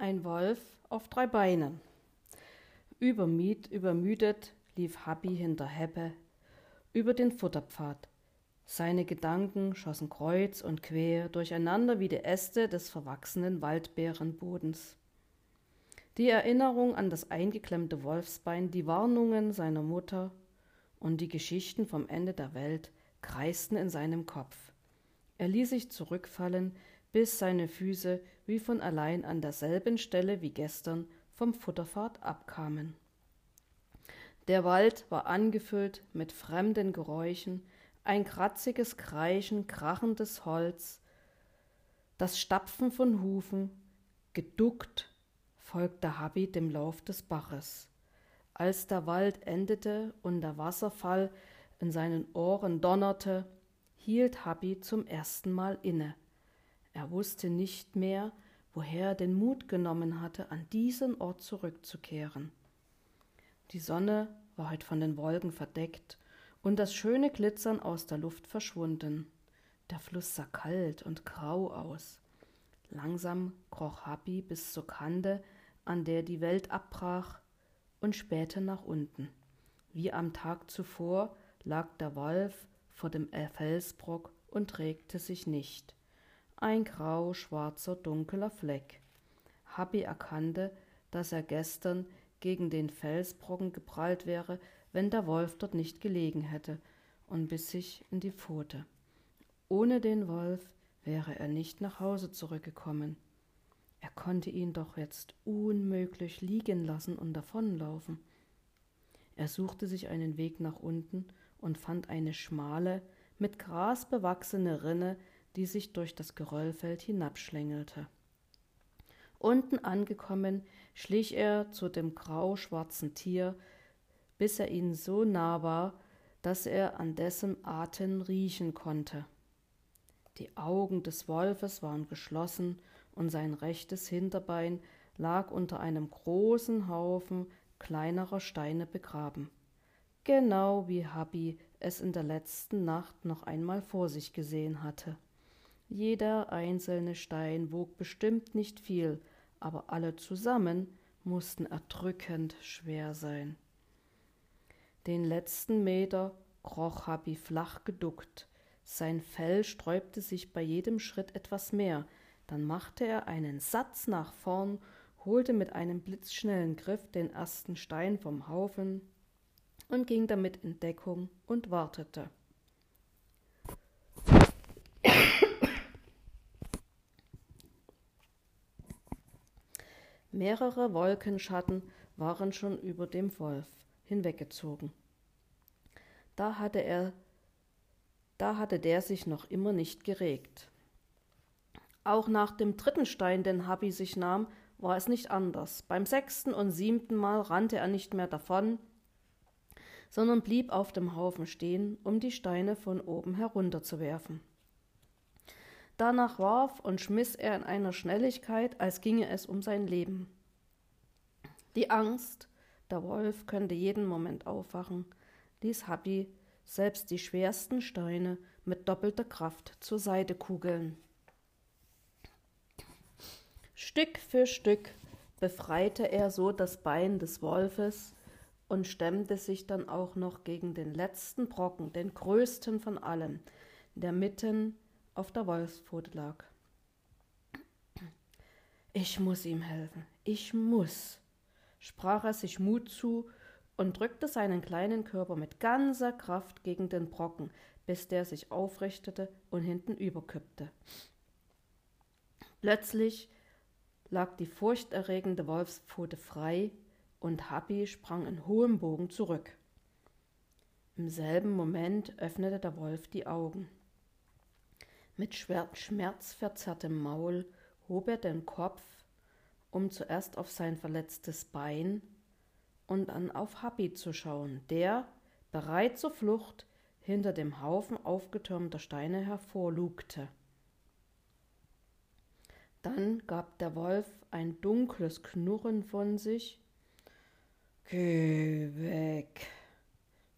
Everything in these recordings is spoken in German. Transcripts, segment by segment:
ein Wolf auf drei Beinen. Übermied, übermüdet lief Habi hinter Heppe über den Futterpfad. Seine Gedanken schossen kreuz und quer durcheinander wie die Äste des verwachsenen Waldbeerenbodens. Die Erinnerung an das eingeklemmte Wolfsbein, die Warnungen seiner Mutter und die Geschichten vom Ende der Welt kreisten in seinem Kopf. Er ließ sich zurückfallen, bis seine Füße wie von allein an derselben Stelle wie gestern vom Futterpfad abkamen. Der Wald war angefüllt mit fremden Geräuschen, ein kratziges Kreischen krachendes Holz, das Stapfen von Hufen, geduckt folgte Habi dem Lauf des Baches. Als der Wald endete und der Wasserfall in seinen Ohren donnerte, hielt Habi zum ersten Mal inne. Er wusste nicht mehr, woher er den Mut genommen hatte, an diesen Ort zurückzukehren. Die Sonne war heute von den Wolken verdeckt und das schöne Glitzern aus der Luft verschwunden. Der Fluss sah kalt und grau aus. Langsam kroch Habi bis zur Kante an der die Welt abbrach, und spähte nach unten. Wie am Tag zuvor lag der Wolf vor dem Felsbrock und regte sich nicht. Ein grau, schwarzer, dunkler Fleck. Habi erkannte, dass er gestern gegen den Felsbrocken geprallt wäre, wenn der Wolf dort nicht gelegen hätte, und biss sich in die Pfote. Ohne den Wolf wäre er nicht nach Hause zurückgekommen. Er konnte ihn doch jetzt unmöglich liegen lassen und davonlaufen. Er suchte sich einen Weg nach unten und fand eine schmale, mit Gras bewachsene Rinne, die sich durch das Geröllfeld hinabschlängelte. Unten angekommen, schlich er zu dem grau-schwarzen Tier, bis er ihnen so nah war, dass er an dessen Atem riechen konnte. Die Augen des Wolfes waren geschlossen und sein rechtes Hinterbein lag unter einem großen Haufen kleinerer Steine begraben. Genau wie Habi es in der letzten Nacht noch einmal vor sich gesehen hatte. Jeder einzelne Stein wog bestimmt nicht viel, aber alle zusammen mussten erdrückend schwer sein. Den letzten Meter kroch Habi flach geduckt. Sein Fell sträubte sich bei jedem Schritt etwas mehr, dann machte er einen Satz nach vorn, holte mit einem blitzschnellen Griff den ersten Stein vom Haufen und ging damit in Deckung und wartete. Mehrere Wolkenschatten waren schon über dem Wolf hinweggezogen. Da hatte er da hatte der sich noch immer nicht geregt. Auch nach dem dritten Stein, den Habi sich nahm, war es nicht anders. Beim sechsten und siebten Mal rannte er nicht mehr davon, sondern blieb auf dem Haufen stehen, um die Steine von oben herunterzuwerfen. Danach warf und schmiss er in einer Schnelligkeit, als ginge es um sein Leben. Die Angst, der Wolf könnte jeden Moment aufwachen, ließ Habi selbst die schwersten Steine mit doppelter Kraft zur Seite kugeln. Stück für Stück befreite er so das Bein des Wolfes und stemmte sich dann auch noch gegen den letzten Brocken, den größten von allen, der mitten auf der Wolfspfote lag. Ich muss ihm helfen, ich muss, sprach er sich Mut zu und drückte seinen kleinen Körper mit ganzer Kraft gegen den Brocken, bis der sich aufrichtete und hinten überkippte. Plötzlich lag die furchterregende Wolfspfote frei und Happy sprang in hohem Bogen zurück. Im selben Moment öffnete der Wolf die Augen. Mit schmerzverzerrtem Maul hob er den Kopf, um zuerst auf sein verletztes Bein und dann auf Happy zu schauen, der, bereit zur Flucht, hinter dem Haufen aufgetürmter Steine hervorlugte. Dann gab der Wolf ein dunkles Knurren von sich. Geh weg,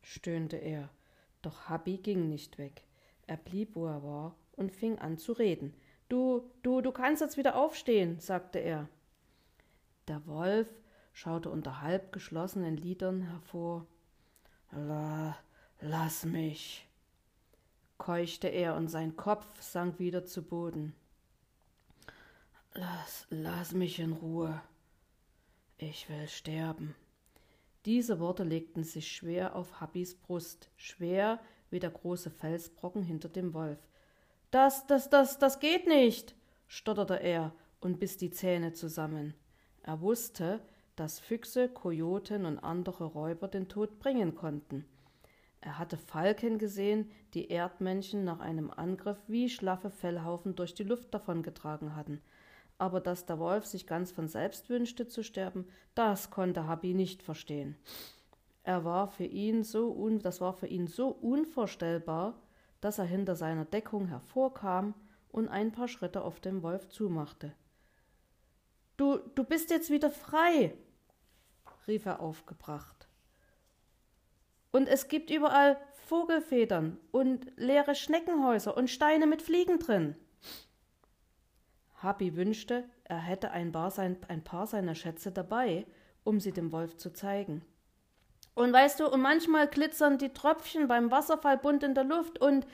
stöhnte er, doch Habi ging nicht weg. Er blieb, wo er war, und fing an zu reden. Du, du, du kannst jetzt wieder aufstehen, sagte er. Der Wolf schaute unter halb geschlossenen Lidern hervor. La, lass mich, keuchte er und sein Kopf sank wieder zu Boden. Lass, lass mich in Ruhe. Ich will sterben. Diese Worte legten sich schwer auf Happys Brust, schwer wie der große Felsbrocken hinter dem Wolf. Das, das, das, das geht nicht, stotterte er und biss die Zähne zusammen. Er wusste, dass Füchse, Kojoten und andere Räuber den Tod bringen konnten. Er hatte Falken gesehen, die Erdmännchen nach einem Angriff wie schlaffe Fellhaufen durch die Luft davongetragen hatten. Aber dass der Wolf sich ganz von selbst wünschte zu sterben, das konnte Habi nicht verstehen. Er war für ihn so un das war für ihn so unvorstellbar, dass er hinter seiner Deckung hervorkam und ein paar Schritte auf den Wolf zumachte. Du, du bist jetzt wieder frei, rief er aufgebracht. Und es gibt überall Vogelfedern und leere Schneckenhäuser und Steine mit Fliegen drin. Habi wünschte, er hätte ein paar, sein, ein paar seiner Schätze dabei, um sie dem Wolf zu zeigen. Und weißt du, und manchmal glitzern die Tröpfchen beim Wasserfall bunt in der Luft und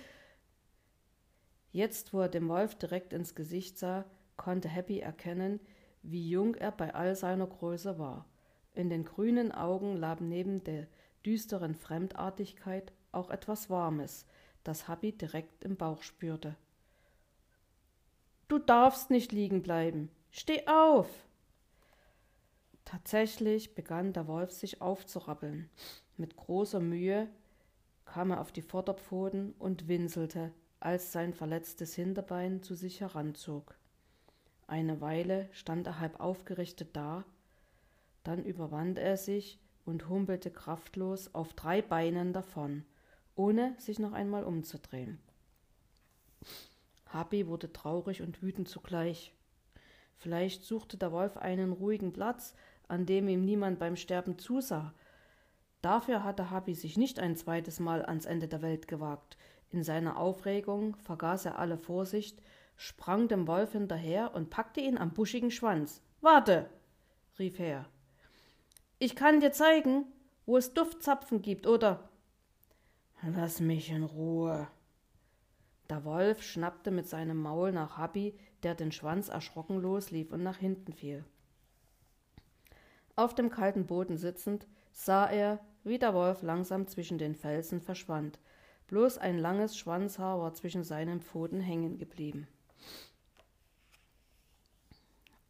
Jetzt, wo er dem Wolf direkt ins Gesicht sah, konnte Happy erkennen, wie jung er bei all seiner Größe war. In den grünen Augen lag neben der düsteren Fremdartigkeit auch etwas Warmes, das Happy direkt im Bauch spürte. Du darfst nicht liegen bleiben. Steh auf. Tatsächlich begann der Wolf sich aufzurappeln. Mit großer Mühe kam er auf die Vorderpfoten und winselte, als sein verletztes Hinterbein zu sich heranzog. Eine Weile stand er halb aufgerichtet da, dann überwand er sich und humpelte kraftlos auf drei Beinen davon, ohne sich noch einmal umzudrehen. Happy wurde traurig und wütend zugleich. Vielleicht suchte der Wolf einen ruhigen Platz, an dem ihm niemand beim Sterben zusah. Dafür hatte Happy sich nicht ein zweites Mal ans Ende der Welt gewagt. In seiner Aufregung vergaß er alle Vorsicht, sprang dem Wolf hinterher und packte ihn am buschigen Schwanz. Warte, rief er. Ich kann dir zeigen, wo es Duftzapfen gibt, oder? Lass mich in Ruhe. Der Wolf schnappte mit seinem Maul nach Habi, der den Schwanz erschrocken loslief und nach hinten fiel. Auf dem kalten Boden sitzend sah er, wie der Wolf langsam zwischen den Felsen verschwand. Bloß ein langes Schwanzhaar war zwischen seinen Pfoten hängen geblieben.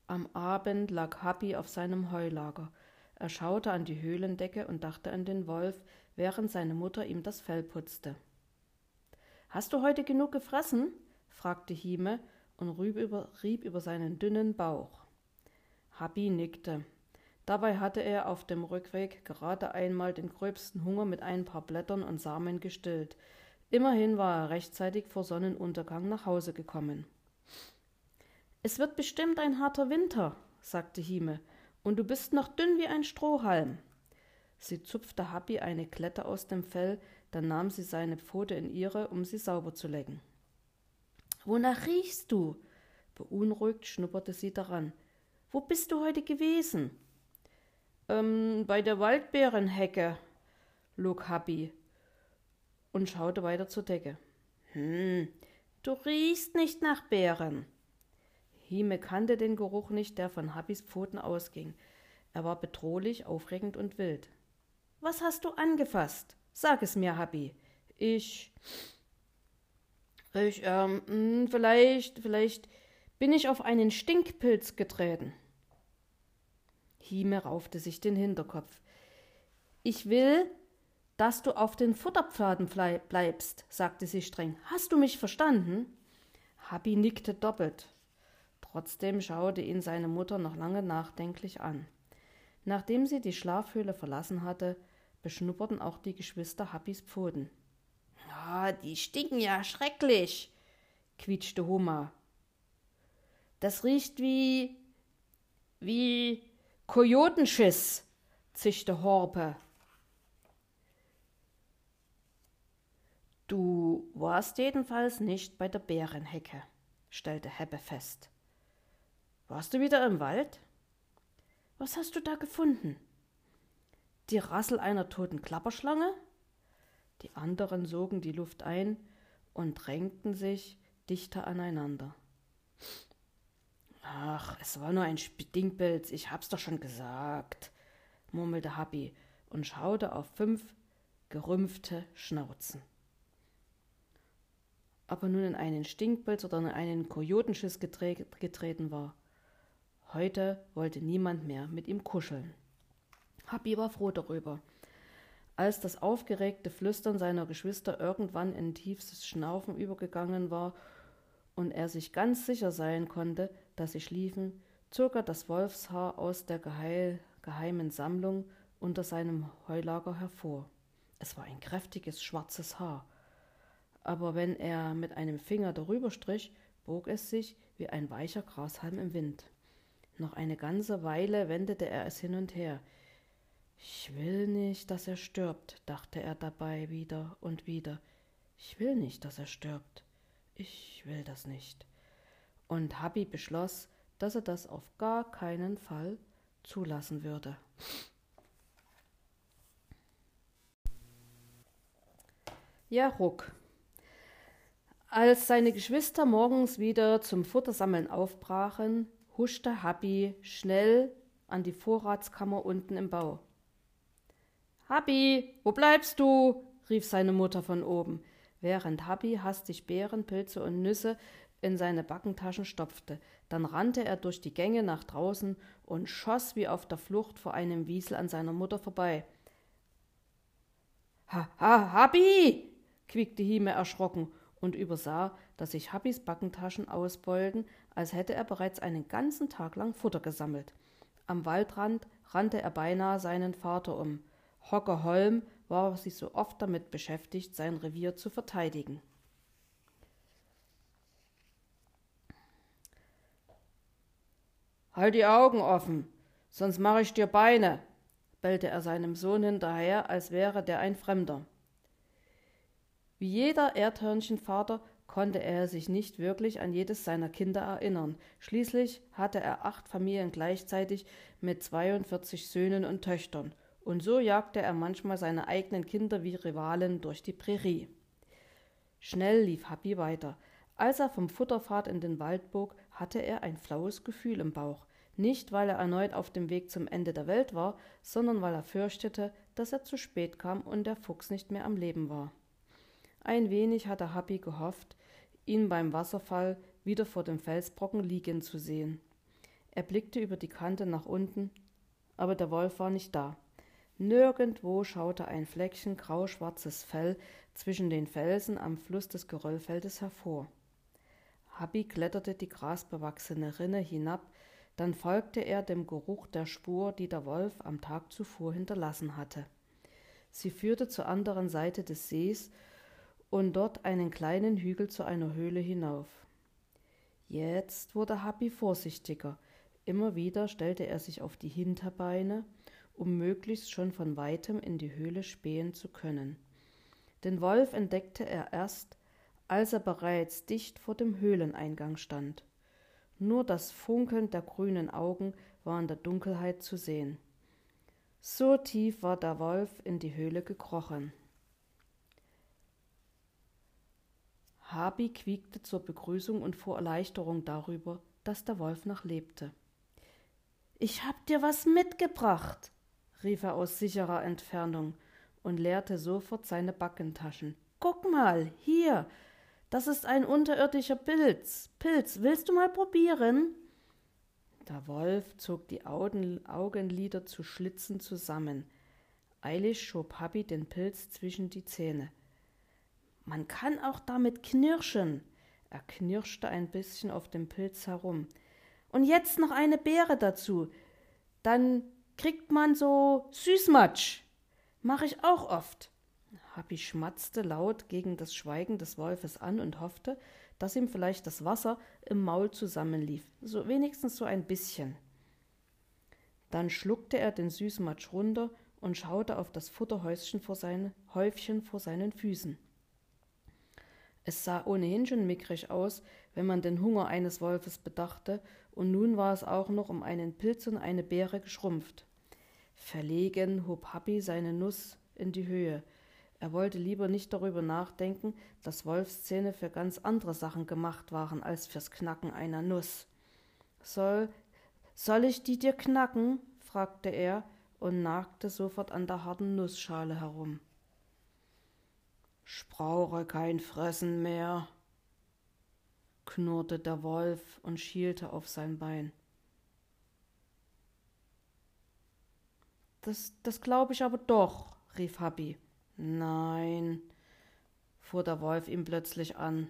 Am Abend lag Happy auf seinem Heulager. Er schaute an die Höhlendecke und dachte an den Wolf, während seine Mutter ihm das Fell putzte. Hast du heute genug gefressen? fragte Hime und rieb über, rieb über seinen dünnen Bauch. Habi nickte. Dabei hatte er auf dem Rückweg gerade einmal den gröbsten Hunger mit ein paar Blättern und Samen gestillt. Immerhin war er rechtzeitig vor Sonnenuntergang nach Hause gekommen. Es wird bestimmt ein harter Winter, sagte Hime und du bist noch dünn wie ein Strohhalm. Sie zupfte Happy eine Klette aus dem Fell, dann nahm sie seine Pfote in ihre, um sie sauber zu lecken. Wonach riechst du? Beunruhigt schnupperte sie daran. Wo bist du heute gewesen? Ähm, bei der Waldbeerenhecke, log Happy und schaute weiter zur Decke. Hm, du riechst nicht nach Beeren. Hime kannte den Geruch nicht, der von Happys Pfoten ausging. Er war bedrohlich, aufregend und wild. Was hast du angefasst? Sag es mir, Happy. Ich. Ich, ähm, hm, vielleicht, vielleicht bin ich auf einen Stinkpilz getreten. Hime raufte sich den Hinterkopf. Ich will, dass du auf den Futterpfaden bleibst, sagte sie streng. Hast du mich verstanden? Happy nickte doppelt. Trotzdem schaute ihn seine Mutter noch lange nachdenklich an. Nachdem sie die Schlafhöhle verlassen hatte, beschnupperten auch die Geschwister Happys Pfoten. Ah, die stinken ja schrecklich, quietschte Homa. Das riecht wie. wie Kojotenschiss, zischte Horpe. Du warst jedenfalls nicht bei der Bärenhecke, stellte Heppe fest. Warst du wieder im Wald? Was hast du da gefunden? Die Rassel einer toten Klapperschlange? Die anderen sogen die Luft ein und drängten sich dichter aneinander. Ach, es war nur ein Stinkpilz, ich hab's doch schon gesagt, murmelte Happy und schaute auf fünf gerümpfte Schnauzen. Ob er nun in einen Stinkpilz oder in einen Kojotenschiss getreten war. Heute wollte niemand mehr mit ihm kuscheln. Happy war froh darüber. Als das aufgeregte Flüstern seiner Geschwister irgendwann in tiefstes Schnaufen übergegangen war und er sich ganz sicher sein konnte, dass sie schliefen, zog er das Wolfshaar aus der geheil, geheimen Sammlung unter seinem Heulager hervor. Es war ein kräftiges schwarzes Haar, aber wenn er mit einem Finger darüber strich, bog es sich wie ein weicher Grashalm im Wind. Noch eine ganze Weile wendete er es hin und her. Ich will nicht, dass er stirbt, dachte er dabei wieder und wieder. Ich will nicht, dass er stirbt. Ich will das nicht. Und Habi beschloss, dass er das auf gar keinen Fall zulassen würde. Ja, Ruck. Als seine Geschwister morgens wieder zum Futtersammeln aufbrachen, huschte Happy schnell an die Vorratskammer unten im Bau. Happy, wo bleibst du? rief seine Mutter von oben, während Happy hastig Beeren, Pilze und Nüsse in seine Backentaschen stopfte. Dann rannte er durch die Gänge nach draußen und schoss wie auf der Flucht vor einem Wiesel an seiner Mutter vorbei. Ha, ha, Happy! quiekte Hime erschrocken und übersah, dass sich Happys Backentaschen ausbeulten, als hätte er bereits einen ganzen Tag lang Futter gesammelt. Am Waldrand rannte er beinahe seinen Vater um. Hocker Holm war sich so oft damit beschäftigt, sein Revier zu verteidigen. Halt die Augen offen, sonst mache ich dir Beine, bellte er seinem Sohn hinterher, als wäre der ein Fremder. Wie jeder Erdhörnchenvater konnte er sich nicht wirklich an jedes seiner Kinder erinnern. Schließlich hatte er acht Familien gleichzeitig mit 42 Söhnen und Töchtern, und so jagte er manchmal seine eigenen Kinder wie Rivalen durch die Prärie. Schnell lief Happy weiter. Als er vom Futterpfad in den Wald bog, hatte er ein flaues Gefühl im Bauch. Nicht, weil er erneut auf dem Weg zum Ende der Welt war, sondern weil er fürchtete, dass er zu spät kam und der Fuchs nicht mehr am Leben war. Ein wenig hatte Happy gehofft, ihn beim Wasserfall wieder vor dem Felsbrocken liegen zu sehen. Er blickte über die Kante nach unten, aber der Wolf war nicht da. Nirgendwo schaute ein Fleckchen grauschwarzes Fell zwischen den Felsen am Fluss des Geröllfeldes hervor. Happy kletterte die grasbewachsene Rinne hinab, dann folgte er dem Geruch der Spur, die der Wolf am Tag zuvor hinterlassen hatte. Sie führte zur anderen Seite des Sees und dort einen kleinen Hügel zu einer Höhle hinauf. Jetzt wurde Happy vorsichtiger. Immer wieder stellte er sich auf die Hinterbeine, um möglichst schon von weitem in die Höhle spähen zu können. Den Wolf entdeckte er erst, als er bereits dicht vor dem Höhleneingang stand. Nur das Funkeln der grünen Augen war in der Dunkelheit zu sehen. So tief war der Wolf in die Höhle gekrochen. Habi quiekte zur Begrüßung und vor Erleichterung darüber, dass der Wolf noch lebte. Ich hab dir was mitgebracht, rief er aus sicherer Entfernung und leerte sofort seine Backentaschen. Guck mal, hier, das ist ein unterirdischer Pilz. Pilz, willst du mal probieren? Der Wolf zog die Augenlider zu Schlitzen zusammen. Eilig schob Habi den Pilz zwischen die Zähne. Man kann auch damit knirschen. Er knirschte ein bisschen auf dem Pilz herum. Und jetzt noch eine Beere dazu. Dann kriegt man so Süßmatsch. Mach ich auch oft. Happy schmatzte laut gegen das Schweigen des Wolfes an und hoffte, dass ihm vielleicht das Wasser im Maul zusammenlief, so wenigstens so ein bisschen. Dann schluckte er den Süßmatsch runter und schaute auf das Futterhäuschen vor seine, Häufchen vor seinen Füßen. Es sah ohnehin schon mickrig aus, wenn man den Hunger eines Wolfes bedachte, und nun war es auch noch um einen Pilz und eine Beere geschrumpft. Verlegen hob Happy seine Nuss in die Höhe. Er wollte lieber nicht darüber nachdenken, dass Wolfszähne für ganz andere Sachen gemacht waren als fürs Knacken einer Nuss. Soll, soll ich die dir knacken? fragte er und nagte sofort an der harten Nussschale herum. Ich brauche kein Fressen mehr, knurrte der Wolf und schielte auf sein Bein. Das, das glaube ich aber doch, rief Happy. Nein, fuhr der Wolf ihm plötzlich an.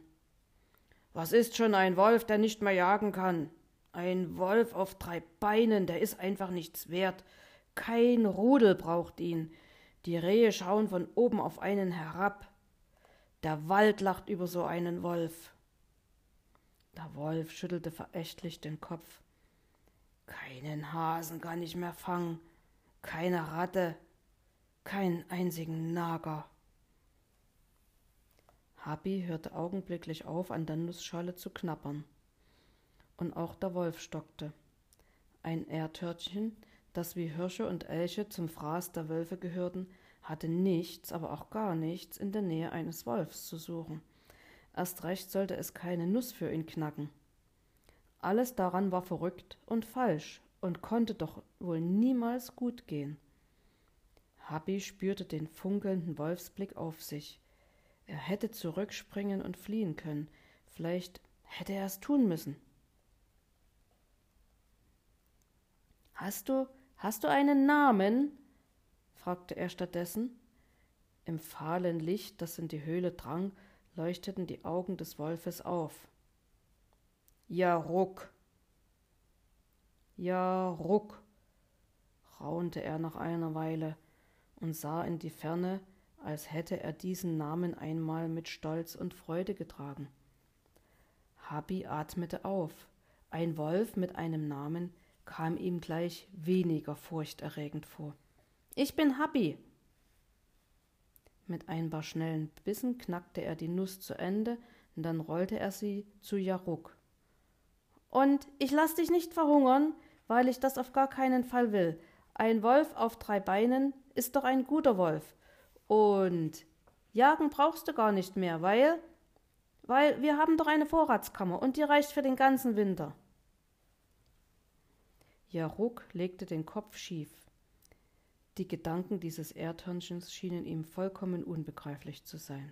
Was ist schon ein Wolf, der nicht mehr jagen kann? Ein Wolf auf drei Beinen, der ist einfach nichts wert. Kein Rudel braucht ihn. Die Rehe schauen von oben auf einen herab. Der Wald lacht über so einen Wolf. Der Wolf schüttelte verächtlich den Kopf. Keinen Hasen kann ich mehr fangen, keine Ratte, keinen einzigen Nager. Habi hörte augenblicklich auf, an der Nussschale zu knappern. Und auch der Wolf stockte. Ein Erdhörnchen, das wie Hirsche und Elche zum Fraß der Wölfe gehörten, hatte nichts, aber auch gar nichts in der Nähe eines Wolfs zu suchen. Erst recht sollte es keine Nuss für ihn knacken. Alles daran war verrückt und falsch und konnte doch wohl niemals gut gehen. Habi spürte den funkelnden Wolfsblick auf sich. Er hätte zurückspringen und fliehen können. Vielleicht hätte er es tun müssen. Hast du, hast du einen Namen? fragte er stattdessen. Im fahlen Licht, das in die Höhle drang, leuchteten die Augen des Wolfes auf. Ja, Ruck. Ja, Ruck, raunte er nach einer Weile und sah in die Ferne, als hätte er diesen Namen einmal mit Stolz und Freude getragen. Habi atmete auf. Ein Wolf mit einem Namen kam ihm gleich weniger furchterregend vor. Ich bin Habi. Mit ein paar schnellen Bissen knackte er die Nuss zu Ende, dann rollte er sie zu Jaruk. Und ich lass dich nicht verhungern, weil ich das auf gar keinen Fall will. Ein Wolf auf drei Beinen ist doch ein guter Wolf. Und jagen brauchst du gar nicht mehr, weil weil wir haben doch eine Vorratskammer und die reicht für den ganzen Winter. Jaruk legte den Kopf schief. Die Gedanken dieses Erdhörnchens schienen ihm vollkommen unbegreiflich zu sein.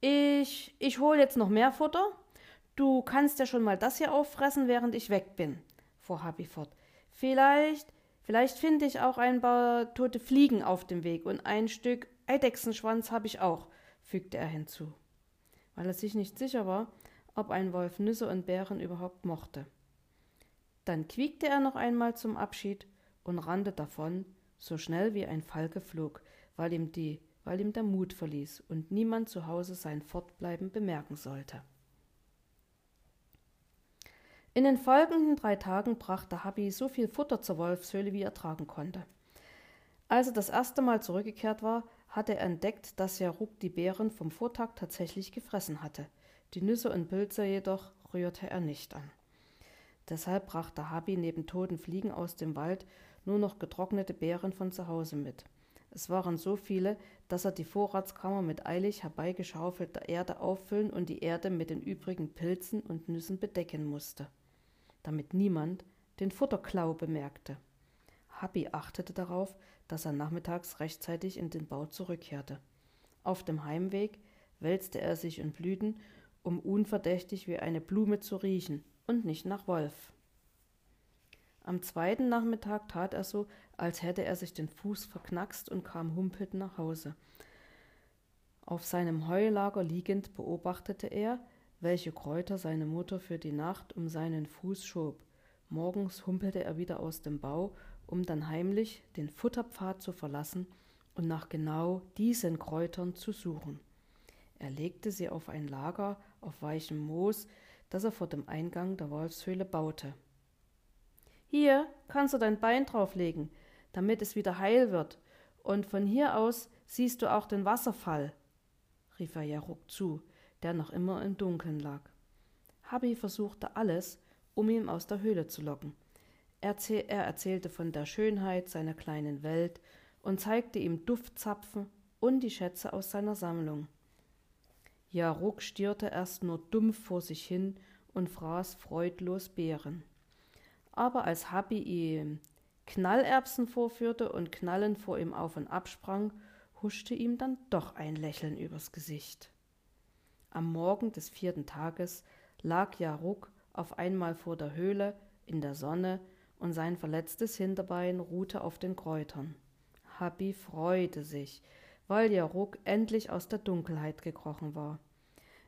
Ich, ich hol jetzt noch mehr Futter. Du kannst ja schon mal das hier auffressen, während ich weg bin, fuhr Habi fort. Vielleicht, vielleicht finde ich auch ein paar tote Fliegen auf dem Weg und ein Stück Eidechsenschwanz habe ich auch, fügte er hinzu, weil er sich nicht sicher war, ob ein Wolf Nüsse und Beeren überhaupt mochte. Dann quiekte er noch einmal zum Abschied und rannte davon, so schnell wie ein Falke flog, weil ihm die, weil ihm der Mut verließ und niemand zu Hause sein Fortbleiben bemerken sollte. In den folgenden drei Tagen brachte Habi so viel Futter zur Wolfshöhle, wie er tragen konnte. Als er das erste Mal zurückgekehrt war, hatte er entdeckt, dass Jaruk die Beeren vom Vortag tatsächlich gefressen hatte. Die Nüsse und Pilze jedoch rührte er nicht an. Deshalb brachte Habi neben toten Fliegen aus dem Wald nur noch getrocknete Beeren von zu Hause mit. Es waren so viele, dass er die Vorratskammer mit eilig herbeigeschaufelter Erde auffüllen und die Erde mit den übrigen Pilzen und Nüssen bedecken musste damit niemand den Futterklau bemerkte. Happy achtete darauf, dass er nachmittags rechtzeitig in den Bau zurückkehrte. Auf dem Heimweg wälzte er sich in Blüten, um unverdächtig wie eine Blume zu riechen und nicht nach Wolf. Am zweiten Nachmittag tat er so, als hätte er sich den Fuß verknackst und kam humpelnd nach Hause. Auf seinem Heulager liegend beobachtete er, welche Kräuter seine Mutter für die Nacht um seinen Fuß schob. Morgens humpelte er wieder aus dem Bau, um dann heimlich den Futterpfad zu verlassen und nach genau diesen Kräutern zu suchen. Er legte sie auf ein Lager auf weichem Moos, das er vor dem Eingang der Wolfshöhle baute. Hier kannst du dein Bein drauflegen, damit es wieder heil wird, und von hier aus siehst du auch den Wasserfall, rief er Jaruk zu, der noch immer im Dunkeln lag. Habi versuchte alles, um ihn aus der Höhle zu locken. Er erzählte von der Schönheit seiner kleinen Welt und zeigte ihm Duftzapfen und die Schätze aus seiner Sammlung. Jaruk stierte erst nur dumpf vor sich hin und fraß freudlos Beeren. Aber als Habi ihm Knallerbsen vorführte und knallend vor ihm auf und absprang, huschte ihm dann doch ein Lächeln übers Gesicht. Am Morgen des vierten Tages lag Jaruk auf einmal vor der Höhle in der Sonne und sein verletztes Hinterbein ruhte auf den Kräutern. Habi freute sich, weil Jaruk endlich aus der Dunkelheit gekrochen war.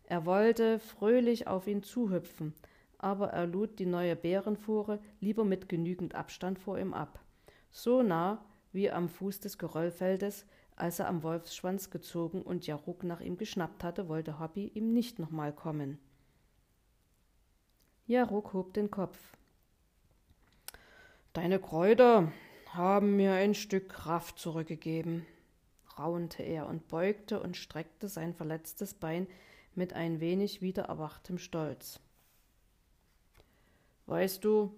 Er wollte fröhlich auf ihn zuhüpfen, aber er lud die neue Bärenfuhre lieber mit genügend Abstand vor ihm ab. So nah wie am Fuß des Geröllfeldes, als er am Wolfsschwanz gezogen und Jaruk nach ihm geschnappt hatte, wollte Hobby ihm nicht nochmal kommen. Jaruk hob den Kopf. Deine Kräuter haben mir ein Stück Kraft zurückgegeben, raunte er und beugte und streckte sein verletztes Bein mit ein wenig wiedererwachtem Stolz. Weißt du,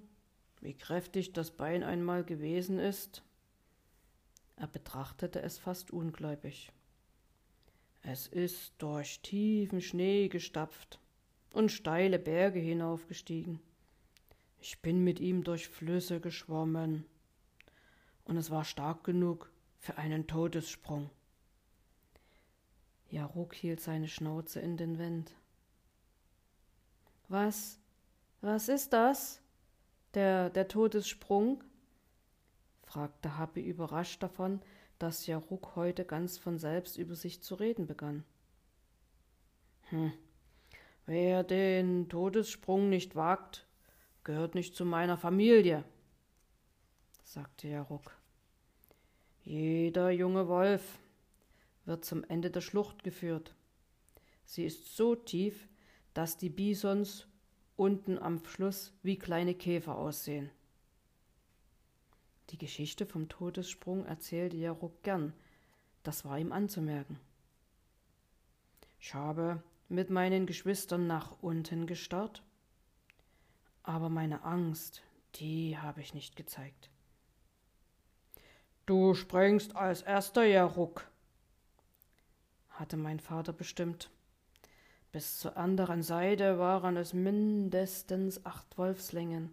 wie kräftig das Bein einmal gewesen ist? Er betrachtete es fast ungläubig. Es ist durch tiefen Schnee gestapft und steile Berge hinaufgestiegen. Ich bin mit ihm durch Flüsse geschwommen, und es war stark genug für einen Todessprung. Jaruk hielt seine Schnauze in den Wind. Was? Was ist das? Der, der Todessprung? Fragte Happy überrascht davon, dass Jaruk heute ganz von selbst über sich zu reden begann. Hm. Wer den Todessprung nicht wagt, gehört nicht zu meiner Familie, sagte Jaruk. Jeder junge Wolf, wird zum Ende der Schlucht geführt. Sie ist so tief, dass die Bisons unten am Schluss wie kleine Käfer aussehen. Die Geschichte vom Todessprung erzählte Jaruk gern, das war ihm anzumerken. Ich habe mit meinen Geschwistern nach unten gestarrt, aber meine Angst, die habe ich nicht gezeigt. Du sprengst als erster, Jaruk, hatte mein Vater bestimmt. Bis zur anderen Seite waren es mindestens acht Wolfslängen.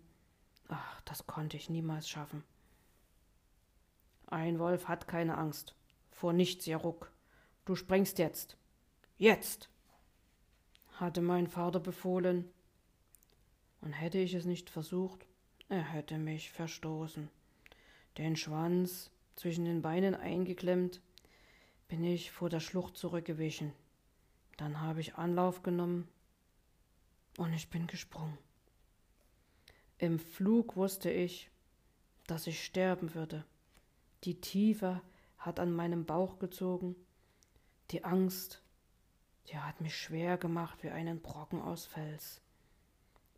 Ach, das konnte ich niemals schaffen. Ein Wolf hat keine Angst. Vor nichts, Jaruk. Du sprengst jetzt. Jetzt! hatte mein Vater befohlen. Und hätte ich es nicht versucht, er hätte mich verstoßen. Den Schwanz zwischen den Beinen eingeklemmt, bin ich vor der Schlucht zurückgewichen. Dann habe ich Anlauf genommen und ich bin gesprungen. Im Flug wusste ich, dass ich sterben würde. Die Tiefe hat an meinem Bauch gezogen. Die Angst, die hat mich schwer gemacht wie einen Brocken aus Fels,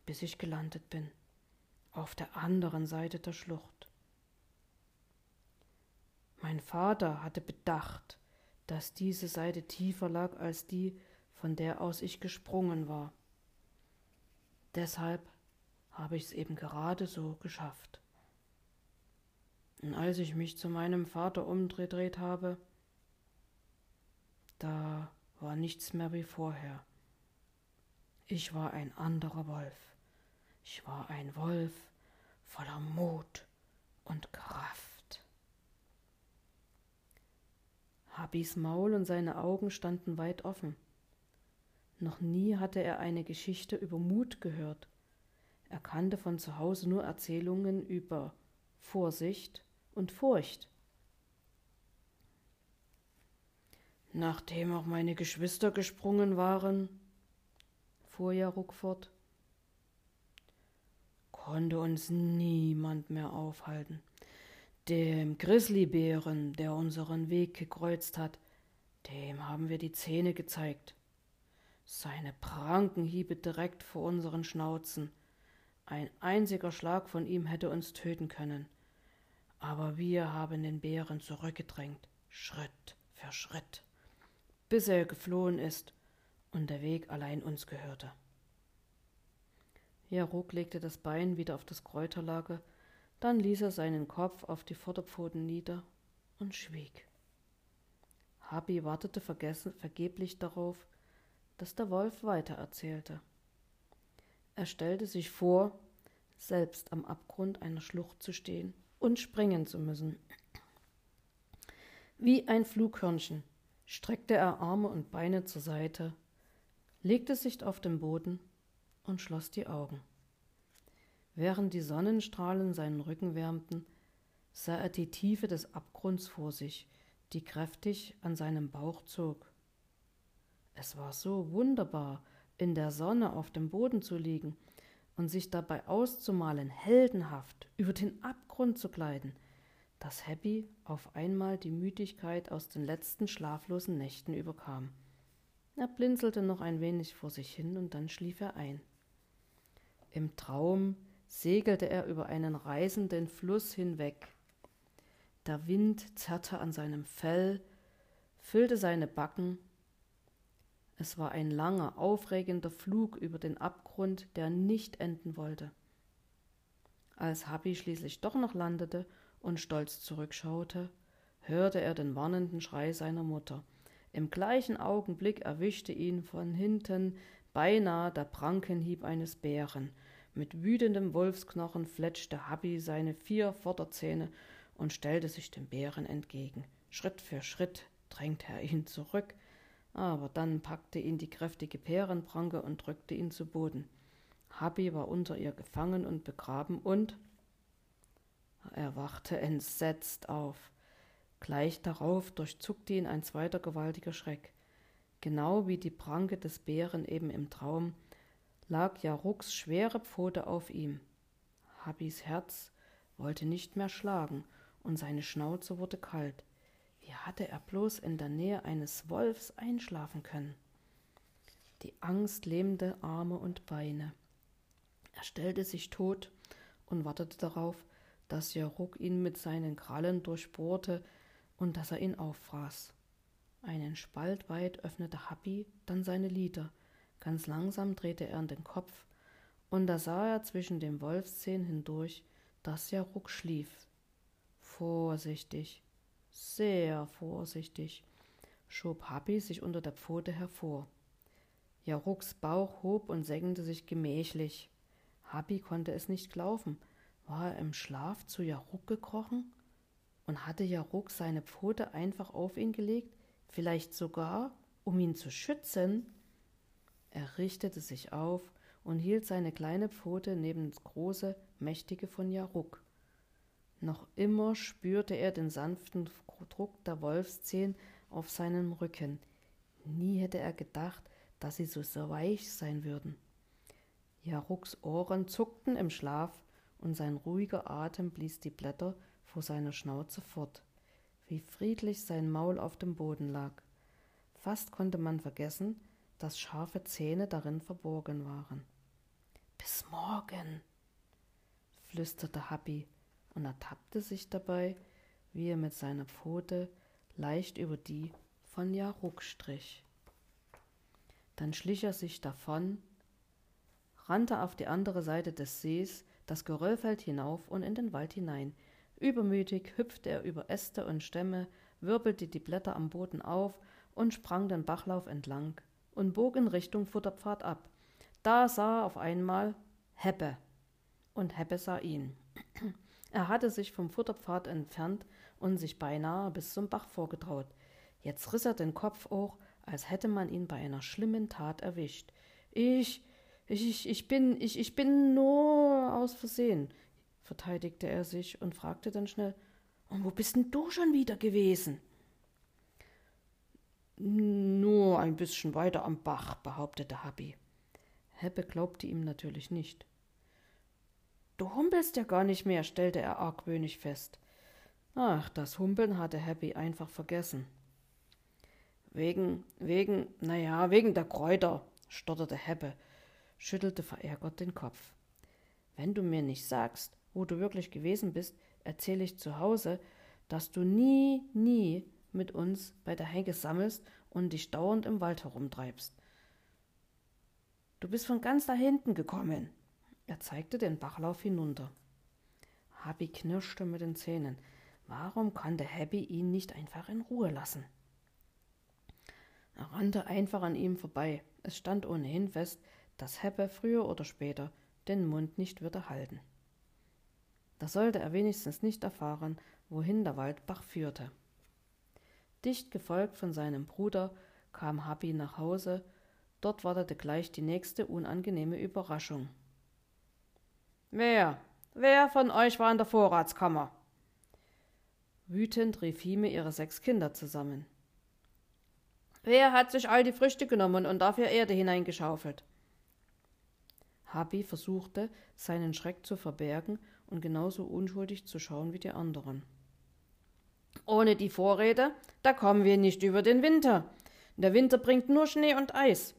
bis ich gelandet bin, auf der anderen Seite der Schlucht. Mein Vater hatte bedacht, dass diese Seite tiefer lag als die, von der aus ich gesprungen war. Deshalb habe ich es eben gerade so geschafft. Und als ich mich zu meinem Vater umgedreht habe, da war nichts mehr wie vorher. Ich war ein anderer Wolf. Ich war ein Wolf voller Mut und Kraft. Habis Maul und seine Augen standen weit offen. Noch nie hatte er eine Geschichte über Mut gehört. Er kannte von zu Hause nur Erzählungen über Vorsicht und Furcht. Nachdem auch meine Geschwister gesprungen waren, fuhr Jaruk fort, konnte uns niemand mehr aufhalten. Dem Grizzlybären, der unseren Weg gekreuzt hat, dem haben wir die Zähne gezeigt. Seine Prankenhiebe direkt vor unseren Schnauzen. Ein einziger Schlag von ihm hätte uns töten können. Aber wir haben den Bären zurückgedrängt, Schritt für Schritt, bis er geflohen ist und der Weg allein uns gehörte. Jaruk legte das Bein wieder auf das Kräuterlager, dann ließ er seinen Kopf auf die Vorderpfoten nieder und schwieg. Habi wartete vergessen, vergeblich darauf, dass der Wolf weitererzählte. Er stellte sich vor, selbst am Abgrund einer Schlucht zu stehen und springen zu müssen. Wie ein Flughörnchen streckte er Arme und Beine zur Seite, legte sich auf den Boden und schloss die Augen. Während die Sonnenstrahlen seinen Rücken wärmten, sah er die Tiefe des Abgrunds vor sich, die kräftig an seinem Bauch zog. Es war so wunderbar, in der Sonne auf dem Boden zu liegen und sich dabei auszumalen, heldenhaft über den Abgrund zu gleiten, dass Happy auf einmal die Müdigkeit aus den letzten schlaflosen Nächten überkam. Er blinzelte noch ein wenig vor sich hin und dann schlief er ein. Im Traum segelte er über einen reißenden Fluss hinweg. Der Wind zerrte an seinem Fell, füllte seine Backen. Es war ein langer, aufregender Flug über den Abgrund, der nicht enden wollte. Als Happy schließlich doch noch landete und stolz zurückschaute, hörte er den warnenden Schrei seiner Mutter. Im gleichen Augenblick erwischte ihn von hinten beinahe der Prankenhieb eines Bären. Mit wütendem Wolfsknochen fletschte Habi seine vier Vorderzähne und stellte sich dem Bären entgegen. Schritt für Schritt drängte er ihn zurück, aber dann packte ihn die kräftige Bärenpranke und drückte ihn zu Boden. Habi war unter ihr gefangen und begraben und er wachte entsetzt auf. Gleich darauf durchzuckte ihn ein zweiter gewaltiger Schreck. Genau wie die Pranke des Bären eben im Traum lag Jaruks schwere Pfote auf ihm. Habis Herz wollte nicht mehr schlagen und seine Schnauze wurde kalt. Wie hatte er bloß in der Nähe eines Wolfs einschlafen können? Die Angst lähmte Arme und Beine. Er stellte sich tot und wartete darauf, dass Jaruk ihn mit seinen Krallen durchbohrte und dass er ihn auffraß. Einen Spalt weit öffnete Happy dann seine Lider. Ganz langsam drehte er den Kopf, und da sah er zwischen den Wolfszähnen hindurch, dass Jaruk schlief. Vorsichtig, sehr vorsichtig, schob Happy sich unter der Pfote hervor. Jaruks Bauch hob und senkte sich gemächlich. Happy konnte es nicht glauben, war er im Schlaf zu Jaruk gekrochen? Und hatte Jaruk seine Pfote einfach auf ihn gelegt, vielleicht sogar, um ihn zu schützen? Er richtete sich auf und hielt seine kleine Pfote neben das große, mächtige von Jaruk. Noch immer spürte er den sanften Druck der Wolfszehen auf seinem Rücken. Nie hätte er gedacht, dass sie so, so weich sein würden. Jaruks Ohren zuckten im Schlaf, und sein ruhiger Atem blies die Blätter vor seiner Schnauze fort, wie friedlich sein Maul auf dem Boden lag. Fast konnte man vergessen, dass scharfe Zähne darin verborgen waren. Bis morgen, flüsterte Happy und ertappte sich dabei, wie er mit seiner Pfote leicht über die von Jaruk strich. Dann schlich er sich davon, rannte auf die andere Seite des Sees das Geröllfeld hinauf und in den Wald hinein. Übermütig hüpfte er über Äste und Stämme, wirbelte die Blätter am Boden auf und sprang den Bachlauf entlang und bog in Richtung Futterpfad ab. Da sah er auf einmal Heppe und Heppe sah ihn. Er hatte sich vom Futterpfad entfernt und sich beinahe bis zum Bach vorgetraut. Jetzt riss er den Kopf hoch, als hätte man ihn bei einer schlimmen Tat erwischt. Ich, ich, ich, bin, ich, ich bin nur aus Versehen, verteidigte er sich und fragte dann schnell, und wo bist denn du schon wieder gewesen? Nur ein bisschen weiter am Bach, behauptete Habi. Heppe glaubte ihm natürlich nicht. Du humpelst ja gar nicht mehr, stellte er argwöhnig fest. Ach, das Humpeln hatte Happy einfach vergessen. Wegen, wegen, naja, wegen der Kräuter, stotterte Heppe schüttelte verärgert den Kopf. Wenn du mir nicht sagst, wo du wirklich gewesen bist, erzähle ich zu Hause, dass du nie, nie mit uns bei der Hecke sammelst und dich dauernd im Wald herumtreibst. Du bist von ganz da hinten gekommen. Er zeigte den Bachlauf hinunter. Happy knirschte mit den Zähnen. Warum konnte Happy ihn nicht einfach in Ruhe lassen? Er rannte einfach an ihm vorbei. Es stand ohnehin fest, dass Heppe früher oder später den Mund nicht würde halten. Da sollte er wenigstens nicht erfahren, wohin der Waldbach führte. Dicht gefolgt von seinem Bruder kam Happy nach Hause, dort wartete gleich die nächste unangenehme Überraschung. Wer, wer von euch war in der Vorratskammer? Wütend rief Hime ihre sechs Kinder zusammen. Wer hat sich all die Früchte genommen und dafür Erde hineingeschaufelt? Habi versuchte, seinen Schreck zu verbergen und genauso unschuldig zu schauen wie die anderen. Ohne die Vorräte, da kommen wir nicht über den Winter. Der Winter bringt nur Schnee und Eis.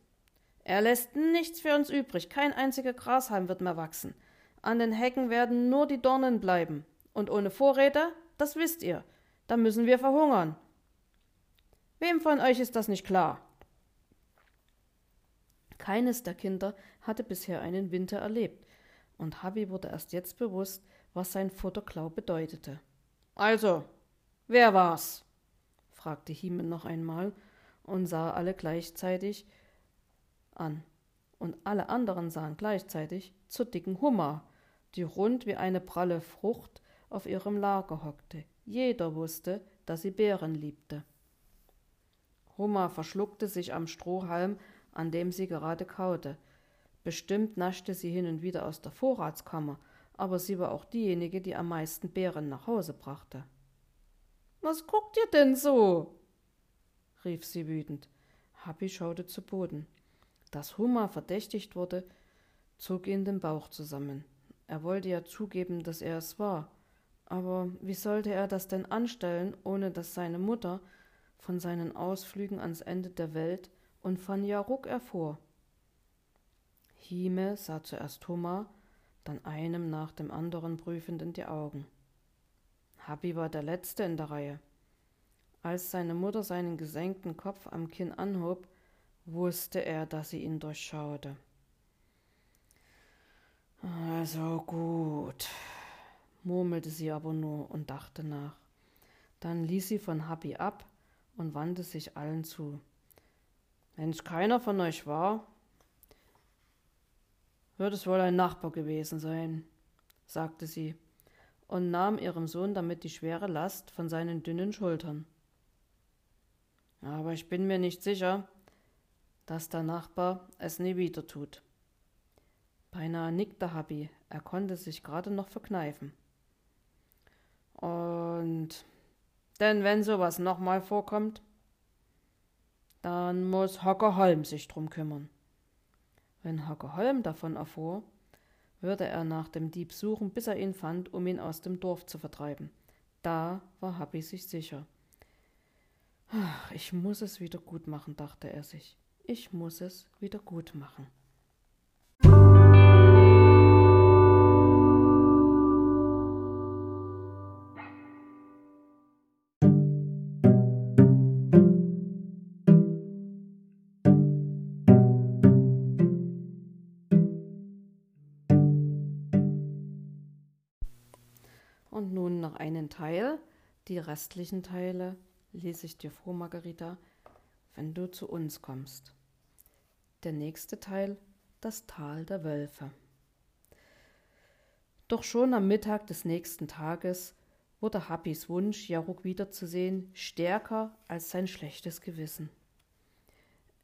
Er lässt nichts für uns übrig, kein einziger Grashalm wird mehr wachsen. An den Hecken werden nur die Dornen bleiben. Und ohne Vorräte, das wisst ihr, da müssen wir verhungern. Wem von euch ist das nicht klar? Keines der Kinder hatte bisher einen Winter erlebt, und Habi wurde erst jetzt bewusst, was sein Futterklau bedeutete. Also, wer war's? fragte Hiemen noch einmal und sah alle gleichzeitig an. Und alle anderen sahen gleichzeitig zur dicken Hummer, die rund wie eine pralle Frucht auf ihrem Lager hockte. Jeder wusste, dass sie Beeren liebte. Hummer verschluckte sich am Strohhalm, an dem sie gerade kaute. Bestimmt naschte sie hin und wieder aus der Vorratskammer, aber sie war auch diejenige, die am meisten Beeren nach Hause brachte. Was guckt ihr denn so? rief sie wütend. Happy schaute zu Boden. Dass Hummer verdächtigt wurde, zog ihn den Bauch zusammen. Er wollte ja zugeben, dass er es war. Aber wie sollte er das denn anstellen, ohne dass seine Mutter von seinen Ausflügen ans Ende der Welt und von Jaruk erfuhr. Hime sah zuerst Hummer, dann einem nach dem anderen prüfend in die Augen. Habi war der Letzte in der Reihe. Als seine Mutter seinen gesenkten Kopf am Kinn anhob, wusste er, dass sie ihn durchschaute. Also gut, murmelte sie aber nur und dachte nach. Dann ließ sie von Happy ab und wandte sich allen zu. Wenn's keiner von euch war, wird es wohl ein Nachbar gewesen sein, sagte sie und nahm ihrem Sohn damit die schwere Last von seinen dünnen Schultern. Aber ich bin mir nicht sicher, dass der Nachbar es nie wieder tut. Beinahe nickte Habi, er konnte sich gerade noch verkneifen. Und denn wenn sowas nochmal vorkommt, dann muss Hocker Holm sich drum kümmern. Wenn Hocker Holm davon erfuhr, würde er nach dem Dieb suchen, bis er ihn fand, um ihn aus dem Dorf zu vertreiben. Da war Happy sich sicher. Ach, ich muss es wieder gut machen, dachte er sich. Ich muss es wieder gut machen. Einen Teil. Die restlichen Teile lese ich dir vor, Margarita, wenn du zu uns kommst. Der nächste Teil, das Tal der Wölfe. Doch schon am Mittag des nächsten Tages wurde Happys Wunsch, Jaruk wiederzusehen, stärker als sein schlechtes Gewissen.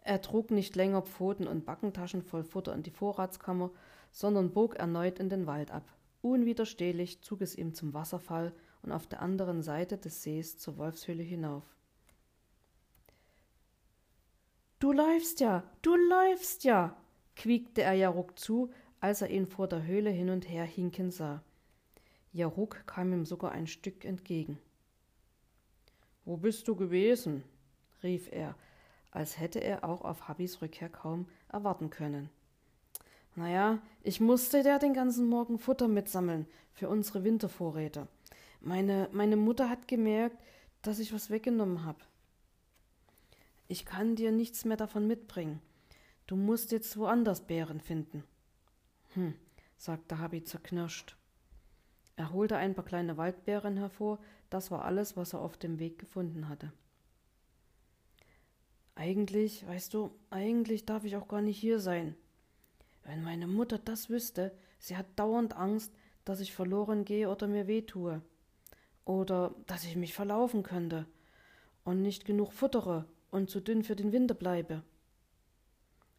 Er trug nicht länger Pfoten und Backentaschen voll Futter in die Vorratskammer, sondern bog erneut in den Wald ab. Unwiderstehlich zog es ihm zum Wasserfall und auf der anderen Seite des Sees zur Wolfshöhle hinauf. Du läufst ja, du läufst ja, quiekte er Jaruk zu, als er ihn vor der Höhle hin und her hinken sah. Jaruk kam ihm sogar ein Stück entgegen. Wo bist du gewesen? rief er, als hätte er auch auf Habis Rückkehr kaum erwarten können. Naja, ich musste ja den ganzen Morgen Futter mitsammeln für unsere Wintervorräte. Meine, meine Mutter hat gemerkt, dass ich was weggenommen habe. Ich kann dir nichts mehr davon mitbringen. Du musst jetzt woanders Beeren finden. Hm, sagte Habi zerknirscht. Er holte ein paar kleine Waldbeeren hervor, das war alles, was er auf dem Weg gefunden hatte. Eigentlich, weißt du, eigentlich darf ich auch gar nicht hier sein. Wenn meine Mutter das wüsste, sie hat dauernd Angst, dass ich verloren gehe oder mir wehtue. Oder dass ich mich verlaufen könnte und nicht genug futtere und zu dünn für den Winter bleibe.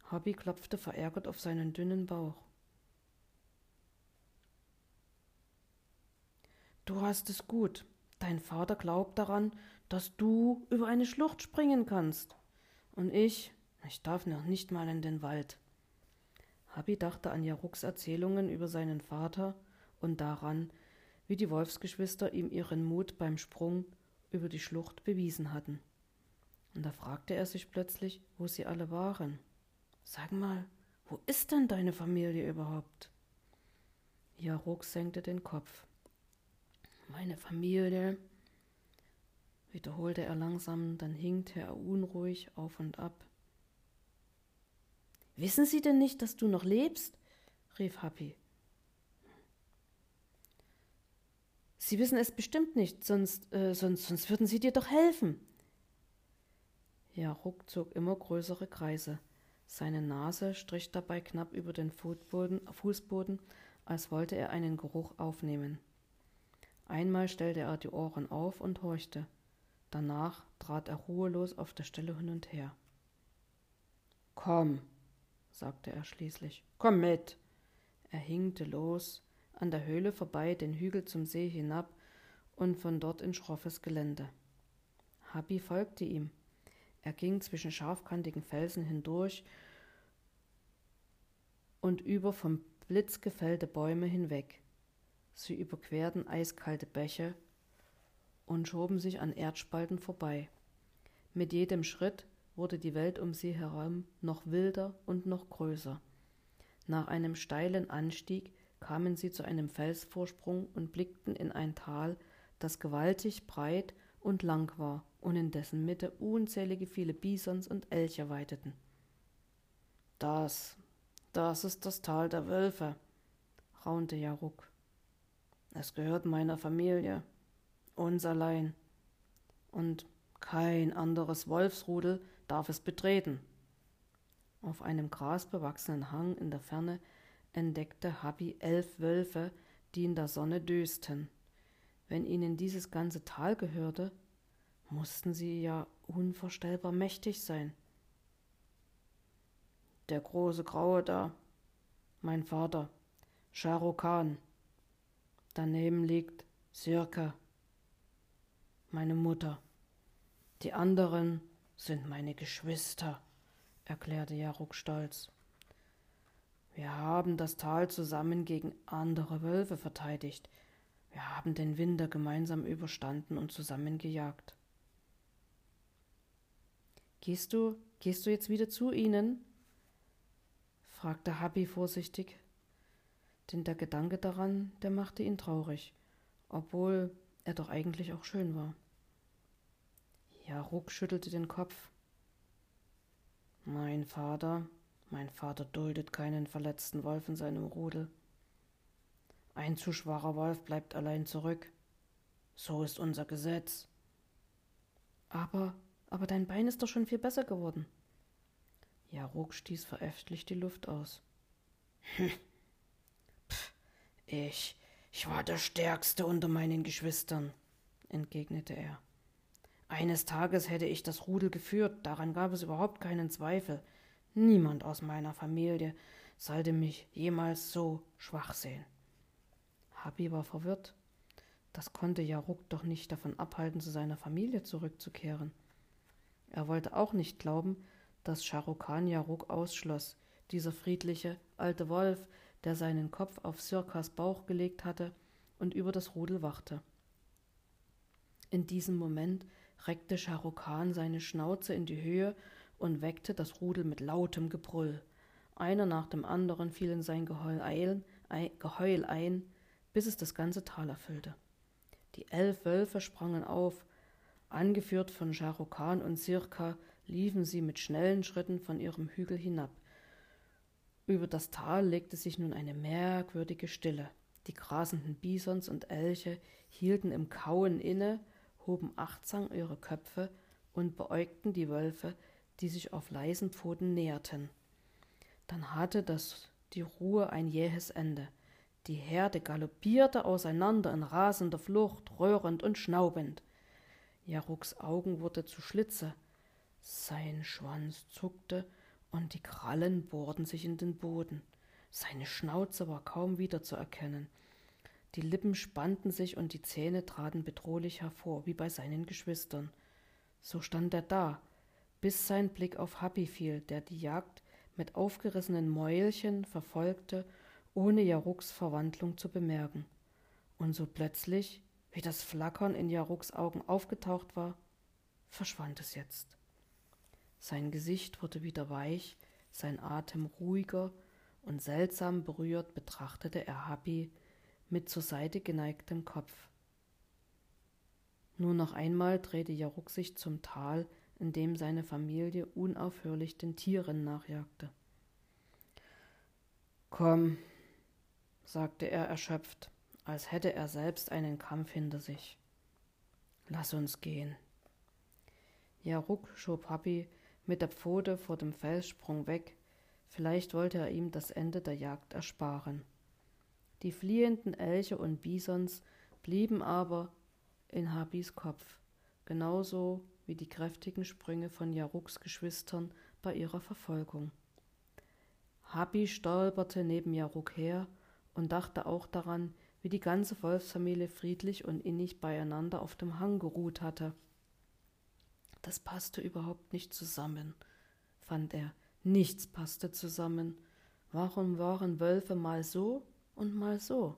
Hobby klopfte verärgert auf seinen dünnen Bauch. Du hast es gut. Dein Vater glaubt daran, dass du über eine Schlucht springen kannst. Und ich, ich darf noch nicht mal in den Wald. Habi dachte an Jaruks Erzählungen über seinen Vater und daran, wie die Wolfsgeschwister ihm ihren Mut beim Sprung über die Schlucht bewiesen hatten. Und da fragte er sich plötzlich, wo sie alle waren. Sag mal, wo ist denn deine Familie überhaupt? Jaruk senkte den Kopf. Meine Familie, wiederholte er langsam, dann hinkte er unruhig auf und ab. Wissen Sie denn nicht, dass du noch lebst? rief Happy. Sie wissen es bestimmt nicht, sonst, äh, sonst, sonst würden Sie dir doch helfen. Ja, Ruck zog immer größere Kreise. Seine Nase strich dabei knapp über den Fußboden, Fußboden, als wollte er einen Geruch aufnehmen. Einmal stellte er die Ohren auf und horchte. Danach trat er ruhelos auf der Stelle hin und her. Komm, sagte er schließlich, komm mit. Er hinkte los, an der Höhle vorbei, den Hügel zum See hinab und von dort in schroffes Gelände. Habi folgte ihm. Er ging zwischen scharfkantigen Felsen hindurch und über vom Blitz gefällte Bäume hinweg. Sie überquerten eiskalte Bäche und schoben sich an Erdspalten vorbei. Mit jedem Schritt wurde die Welt um sie herum noch wilder und noch größer. Nach einem steilen Anstieg kamen sie zu einem Felsvorsprung und blickten in ein Tal, das gewaltig breit und lang war und in dessen Mitte unzählige viele Bisons und Elche weiteten. Das, das ist das Tal der Wölfe, raunte Jaruk. Es gehört meiner Familie, uns allein. Und kein anderes Wolfsrudel darf es betreten. Auf einem grasbewachsenen Hang in der Ferne entdeckte Habi elf Wölfe, die in der Sonne dösten. Wenn ihnen dieses ganze Tal gehörte, mussten sie ja unvorstellbar mächtig sein. Der große Graue da, mein Vater, Khan, Daneben liegt Sirka, meine Mutter. Die anderen sind meine Geschwister, erklärte Jaruk stolz. Wir haben das Tal zusammen gegen andere Wölfe verteidigt. Wir haben den Winter gemeinsam überstanden und zusammen gejagt. Gehst du, gehst du jetzt wieder zu ihnen? fragte Habi vorsichtig denn der Gedanke daran, der machte ihn traurig, obwohl er doch eigentlich auch schön war. Ja, Ruck schüttelte den Kopf. Mein Vater, mein Vater duldet keinen verletzten Wolf in seinem Rudel. Ein zu schwacher Wolf bleibt allein zurück. So ist unser Gesetz. Aber, aber dein Bein ist doch schon viel besser geworden. Ja, Ruck stieß verächtlich die Luft aus. Hm, ich, ich war der Stärkste unter meinen Geschwistern, entgegnete er. Eines Tages hätte ich das Rudel geführt, daran gab es überhaupt keinen Zweifel. Niemand aus meiner Familie sollte mich jemals so schwach sehen. Habi war verwirrt. Das konnte Jaruk doch nicht davon abhalten, zu seiner Familie zurückzukehren. Er wollte auch nicht glauben, dass Sharukan Jaruk ausschloss, dieser friedliche alte Wolf, der seinen Kopf auf Sirkas Bauch gelegt hatte und über das Rudel wachte. In diesem Moment reckte Shahrukh seine Schnauze in die Höhe und weckte das Rudel mit lautem Gebrüll. Einer nach dem anderen fiel in sein Geheul ein, Geheul ein, bis es das ganze Tal erfüllte. Die elf Wölfe sprangen auf. Angeführt von Shahrukh und Sirka liefen sie mit schnellen Schritten von ihrem Hügel hinab. Über das Tal legte sich nun eine merkwürdige Stille. Die grasenden Bisons und Elche hielten im Kauen inne, hoben achtsam ihre Köpfe und beäugten die Wölfe, die sich auf leisen Pfoten näherten. Dann hatte das die Ruhe ein jähes Ende. Die Herde galoppierte auseinander in rasender Flucht, röhrend und schnaubend. Jaruks Augen wurden zu Schlitze, sein Schwanz zuckte und die Krallen bohrten sich in den Boden. Seine Schnauze war kaum wiederzuerkennen. Die Lippen spannten sich und die Zähne traten bedrohlich hervor, wie bei seinen Geschwistern. So stand er da, bis sein Blick auf Happy fiel, der die Jagd mit aufgerissenen Mäulchen verfolgte, ohne Jaruks Verwandlung zu bemerken. Und so plötzlich, wie das Flackern in Jaruks Augen aufgetaucht war, verschwand es jetzt. Sein Gesicht wurde wieder weich, sein Atem ruhiger, und seltsam berührt betrachtete er Happy mit zur Seite geneigtem Kopf. Nur noch einmal drehte Jaruk sich zum Tal, in dem seine Familie unaufhörlich den Tieren nachjagte. Komm, sagte er erschöpft, als hätte er selbst einen Kampf hinter sich. Lass uns gehen. Jaruk schob Happy mit der Pfote vor dem Felssprung weg, vielleicht wollte er ihm das Ende der Jagd ersparen. Die fliehenden Elche und Bisons blieben aber in Habis Kopf, genauso wie die kräftigen Sprünge von Jaruks Geschwistern bei ihrer Verfolgung. Habi stolperte neben Jaruk her und dachte auch daran, wie die ganze Wolfsfamilie friedlich und innig beieinander auf dem Hang geruht hatte. Das passte überhaupt nicht zusammen, fand er. Nichts passte zusammen. Warum waren Wölfe mal so und mal so?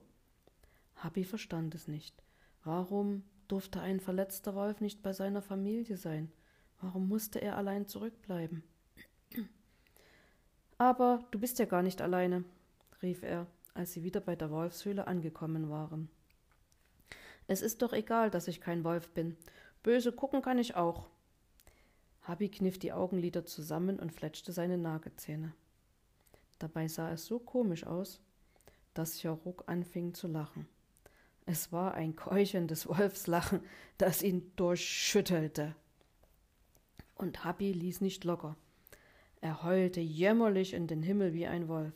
Habi verstand es nicht. Warum durfte ein verletzter Wolf nicht bei seiner Familie sein? Warum musste er allein zurückbleiben? Aber du bist ja gar nicht alleine, rief er, als sie wieder bei der Wolfshöhle angekommen waren. Es ist doch egal, dass ich kein Wolf bin. Böse gucken kann ich auch. Habi kniff die Augenlider zusammen und fletschte seine Nagezähne. Dabei sah es so komisch aus, dass Jaruk anfing zu lachen. Es war ein keuchendes Wolfslachen, das ihn durchschüttelte. Und Habi ließ nicht locker. Er heulte jämmerlich in den Himmel wie ein Wolf.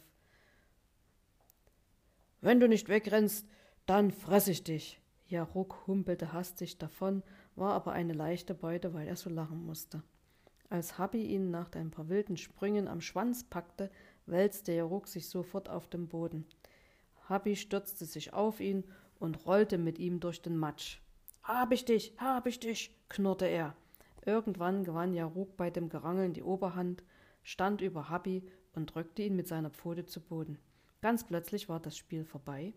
Wenn du nicht wegrennst, dann fress ich dich. Jaruk humpelte hastig davon, war aber eine leichte Beute, weil er so lachen musste. Als Habi ihn nach ein paar wilden Sprüngen am Schwanz packte, wälzte Jaruk sich sofort auf den Boden. Habi stürzte sich auf ihn und rollte mit ihm durch den Matsch. Hab ich dich, hab ich dich, knurrte er. Irgendwann gewann Jaruk bei dem Gerangeln die Oberhand, stand über Habi und drückte ihn mit seiner Pfote zu Boden. Ganz plötzlich war das Spiel vorbei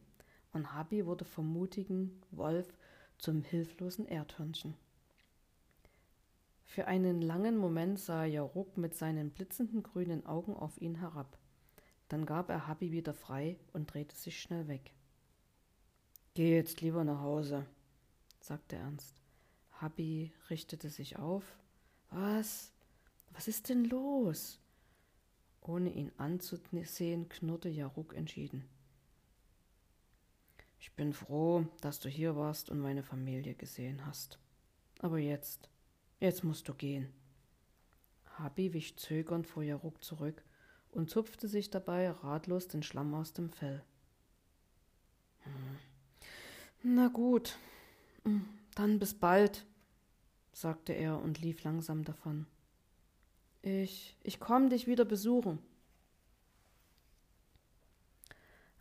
und Habi wurde vom mutigen Wolf zum hilflosen Erdhörnchen. Für einen langen Moment sah Jaruk mit seinen blitzenden grünen Augen auf ihn herab. Dann gab er Habi wieder frei und drehte sich schnell weg. Geh jetzt lieber nach Hause, sagte er ernst. Habi richtete sich auf. Was? Was ist denn los? Ohne ihn anzusehen, knurrte Jaruk entschieden. Ich bin froh, dass du hier warst und meine Familie gesehen hast. Aber jetzt, Jetzt musst du gehen. Habi wich zögernd vor Jaruk zurück und zupfte sich dabei ratlos den Schlamm aus dem Fell. Hm. Na gut, hm, dann bis bald, sagte er und lief langsam davon. Ich, ich komm dich wieder besuchen.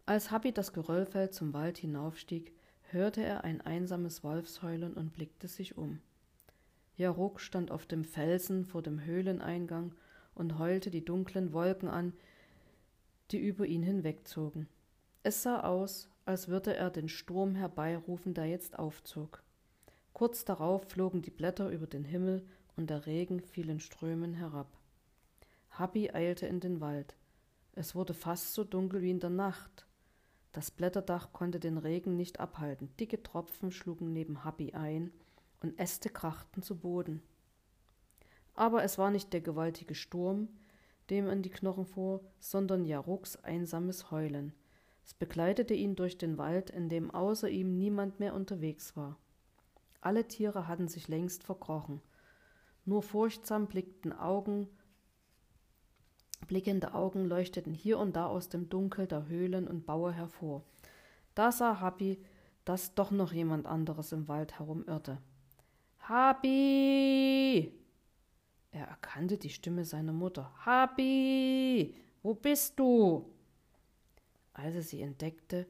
Als Habi das Geröllfeld zum Wald hinaufstieg, hörte er ein einsames Wolfsheulen und blickte sich um. Jaruk stand auf dem Felsen vor dem Höhleneingang und heulte die dunklen Wolken an, die über ihn hinwegzogen. Es sah aus, als würde er den Sturm herbeirufen, der jetzt aufzog. Kurz darauf flogen die Blätter über den Himmel und der Regen fiel in Strömen herab. Habi eilte in den Wald. Es wurde fast so dunkel wie in der Nacht. Das Blätterdach konnte den Regen nicht abhalten. Dicke Tropfen schlugen neben Habi ein, und Äste krachten zu Boden. Aber es war nicht der gewaltige Sturm, dem an die Knochen fuhr, sondern Jaruks einsames Heulen. Es begleitete ihn durch den Wald, in dem außer ihm niemand mehr unterwegs war. Alle Tiere hatten sich längst verkrochen. Nur furchtsam blickten Augen, blickende Augen leuchteten hier und da aus dem Dunkel der Höhlen und Baue hervor. Da sah Happy, dass doch noch jemand anderes im Wald herumirrte. Happy! Er erkannte die Stimme seiner Mutter. Happy! Wo bist du? Als er sie entdeckte,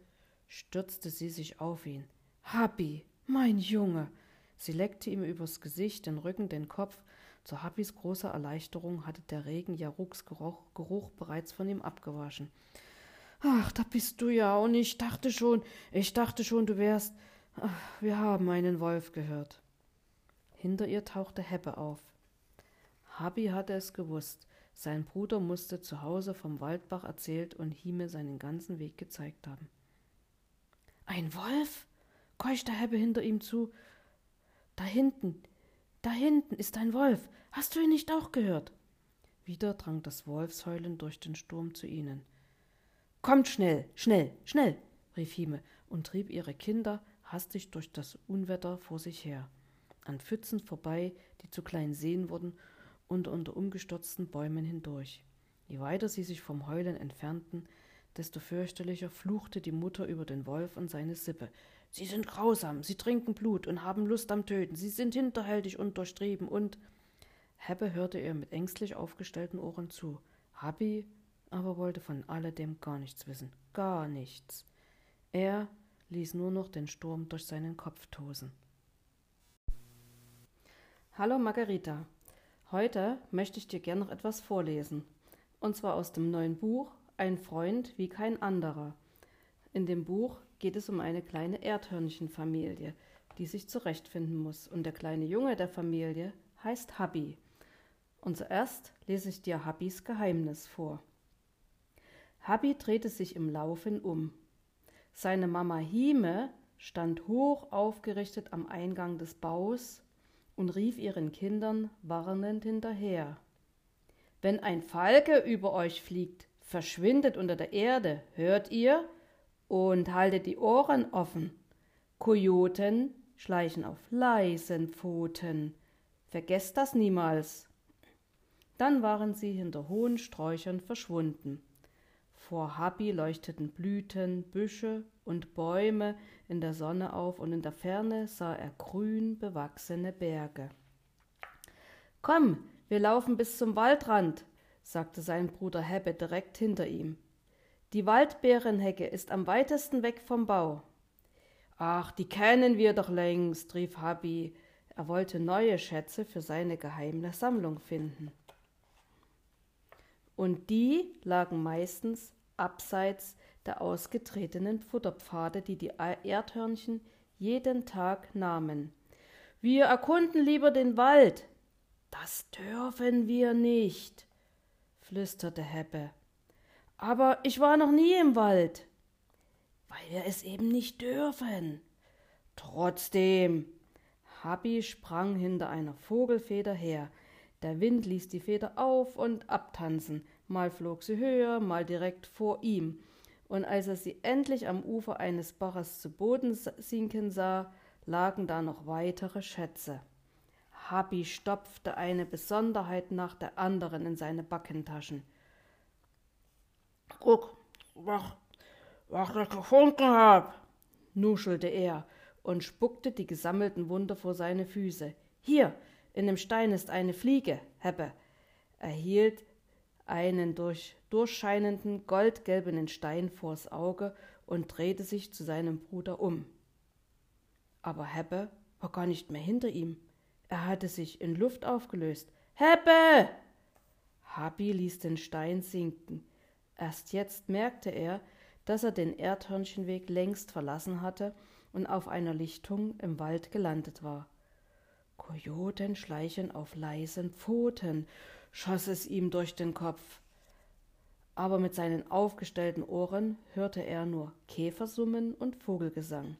stürzte sie sich auf ihn. Happy, mein Junge! Sie leckte ihm übers Gesicht, den Rücken, den Kopf. Zu Happys großer Erleichterung hatte der Regen Jaruks Geruch, Geruch bereits von ihm abgewaschen. Ach, da bist du ja, und ich dachte schon, ich dachte schon, du wärst. Ach, wir haben einen Wolf gehört. Hinter ihr tauchte Heppe auf. Habi hatte es gewusst. Sein Bruder musste zu Hause vom Waldbach erzählt und Hime seinen ganzen Weg gezeigt haben. Ein Wolf? keuchte Hebbe hinter ihm zu. Da hinten, da hinten ist ein Wolf. Hast du ihn nicht auch gehört? Wieder drang das Wolfsheulen durch den Sturm zu ihnen. Kommt schnell, schnell, schnell, rief Hime und trieb ihre Kinder hastig durch das Unwetter vor sich her, an Pfützen vorbei, die zu kleinen Seen wurden und unter umgestürzten Bäumen hindurch. Je weiter sie sich vom Heulen entfernten, desto fürchterlicher fluchte die Mutter über den Wolf und seine Sippe. Sie sind grausam, sie trinken Blut und haben Lust am Töten, sie sind hinterhältig und durchtrieben und. Heppe hörte ihr mit ängstlich aufgestellten Ohren zu. Habi aber wollte von alledem gar nichts wissen, gar nichts. Er ließ nur noch den Sturm durch seinen Kopf tosen. Hallo Margarita, Heute möchte ich dir gern noch etwas vorlesen. Und zwar aus dem neuen Buch Ein Freund wie kein anderer. In dem Buch geht es um eine kleine Erdhörnchenfamilie, die sich zurechtfinden muss. Und der kleine Junge der Familie heißt Habi. Und zuerst lese ich dir Habis Geheimnis vor. Habi drehte sich im Laufen um. Seine Mama Hime stand hoch aufgerichtet am Eingang des Baus und rief ihren Kindern warnend hinterher. Wenn ein Falke über euch fliegt, verschwindet unter der Erde, hört ihr? Und haltet die Ohren offen. Kojoten schleichen auf leisen Pfoten. Vergesst das niemals. Dann waren sie hinter hohen Sträuchern verschwunden. Vor Habi leuchteten Blüten, Büsche und Bäume in der Sonne auf, und in der Ferne sah er grün bewachsene Berge. Komm, wir laufen bis zum Waldrand, sagte sein Bruder Hebbe direkt hinter ihm. Die Waldbeerenhecke ist am weitesten weg vom Bau. Ach, die kennen wir doch längst, rief Habi. Er wollte neue Schätze für seine geheime Sammlung finden. Und die lagen meistens abseits der ausgetretenen Futterpfade, die die Erdhörnchen jeden Tag nahmen. Wir erkunden lieber den Wald. Das dürfen wir nicht, flüsterte Heppe. Aber ich war noch nie im Wald. Weil wir es eben nicht dürfen. Trotzdem. Habi sprang hinter einer Vogelfeder her. Der Wind ließ die Feder auf und abtanzen. Mal flog sie höher, mal direkt vor ihm und als er sie endlich am Ufer eines Baches zu Boden sinken sah, lagen da noch weitere Schätze. Habi stopfte eine Besonderheit nach der anderen in seine Backentaschen. Guck, was, was ich gefunden hab, nuschelte er und spuckte die gesammelten Wunder vor seine Füße. Hier, in dem Stein ist eine Fliege, Heppe. Er hielt einen durch, durchscheinenden goldgelbenen Stein vors Auge und drehte sich zu seinem Bruder um. Aber Heppe war gar nicht mehr hinter ihm. Er hatte sich in Luft aufgelöst. Heppe! Habi ließ den Stein sinken. Erst jetzt merkte er, dass er den Erdhörnchenweg längst verlassen hatte und auf einer Lichtung im Wald gelandet war. Kojoten schleichen auf leisen Pfoten, schoss es ihm durch den Kopf. Aber mit seinen aufgestellten Ohren hörte er nur Käfersummen und Vogelgesang.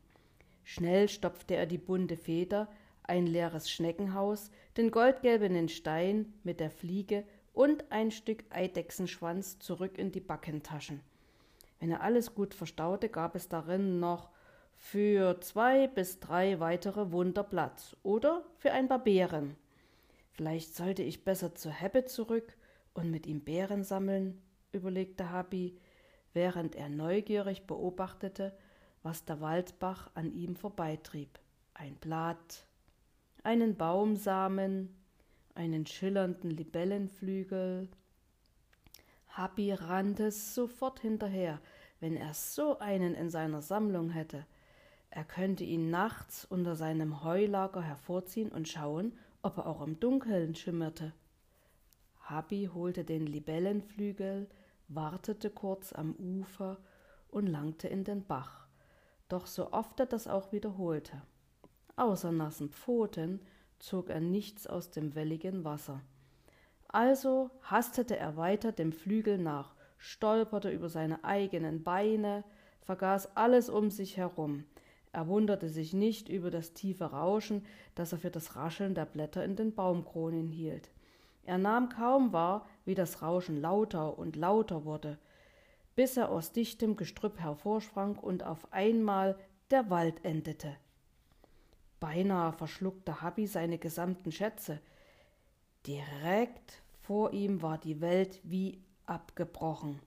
Schnell stopfte er die bunte Feder, ein leeres Schneckenhaus, den goldgelbenen Stein mit der Fliege und ein Stück Eidechsenschwanz zurück in die Backentaschen. Wenn er alles gut verstaute, gab es darin noch für zwei bis drei weitere Wunder Platz oder für ein paar Beeren. Vielleicht sollte ich besser zu Heppe zurück und mit ihm Beeren sammeln, überlegte Habi, während er neugierig beobachtete, was der Waldbach an ihm vorbeitrieb. Ein Blatt, einen Baumsamen, einen schillernden Libellenflügel. Habi rannte sofort hinterher, wenn er so einen in seiner Sammlung hätte. Er könnte ihn nachts unter seinem Heulager hervorziehen und schauen, ob er auch im Dunkeln schimmerte. Habi holte den Libellenflügel, wartete kurz am Ufer und langte in den Bach. Doch so oft er das auch wiederholte. Außer nassen Pfoten zog er nichts aus dem welligen Wasser. Also hastete er weiter dem Flügel nach, stolperte über seine eigenen Beine, vergaß alles um sich herum. Er wunderte sich nicht über das tiefe Rauschen, das er für das Rascheln der Blätter in den Baumkronen hielt. Er nahm kaum wahr, wie das Rauschen lauter und lauter wurde, bis er aus dichtem Gestrüpp hervorsprang und auf einmal der Wald endete. Beinahe verschluckte Habi seine gesamten Schätze. Direkt vor ihm war die Welt wie abgebrochen.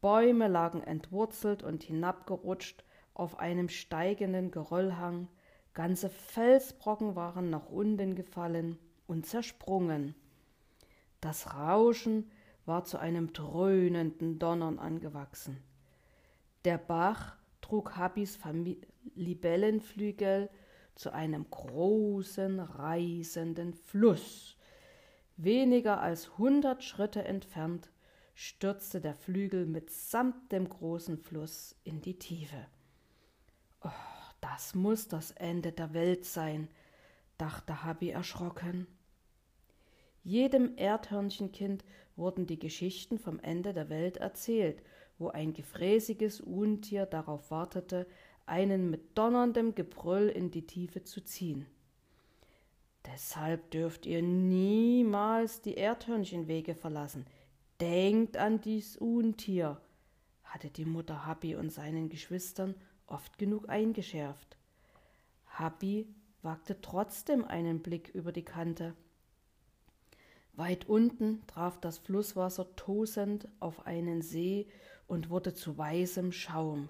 Bäume lagen entwurzelt und hinabgerutscht auf einem steigenden Geröllhang, ganze Felsbrocken waren nach unten gefallen und zersprungen. Das Rauschen war zu einem dröhnenden Donnern angewachsen. Der Bach trug Habis Libellenflügel zu einem großen, reißenden Fluss. Weniger als hundert Schritte entfernt stürzte der Flügel mitsamt dem großen Fluss in die Tiefe. Oh, das muss das Ende der Welt sein, dachte Habi erschrocken. Jedem Erdhörnchenkind wurden die Geschichten vom Ende der Welt erzählt, wo ein gefräßiges Untier darauf wartete, einen mit donnerndem Gebrüll in die Tiefe zu ziehen. Deshalb dürft ihr niemals die Erdhörnchenwege verlassen. Denkt an dies Untier, hatte die Mutter Happy und seinen Geschwistern oft genug eingeschärft. Happy wagte trotzdem einen Blick über die Kante. Weit unten traf das Flusswasser tosend auf einen See und wurde zu weißem Schaum.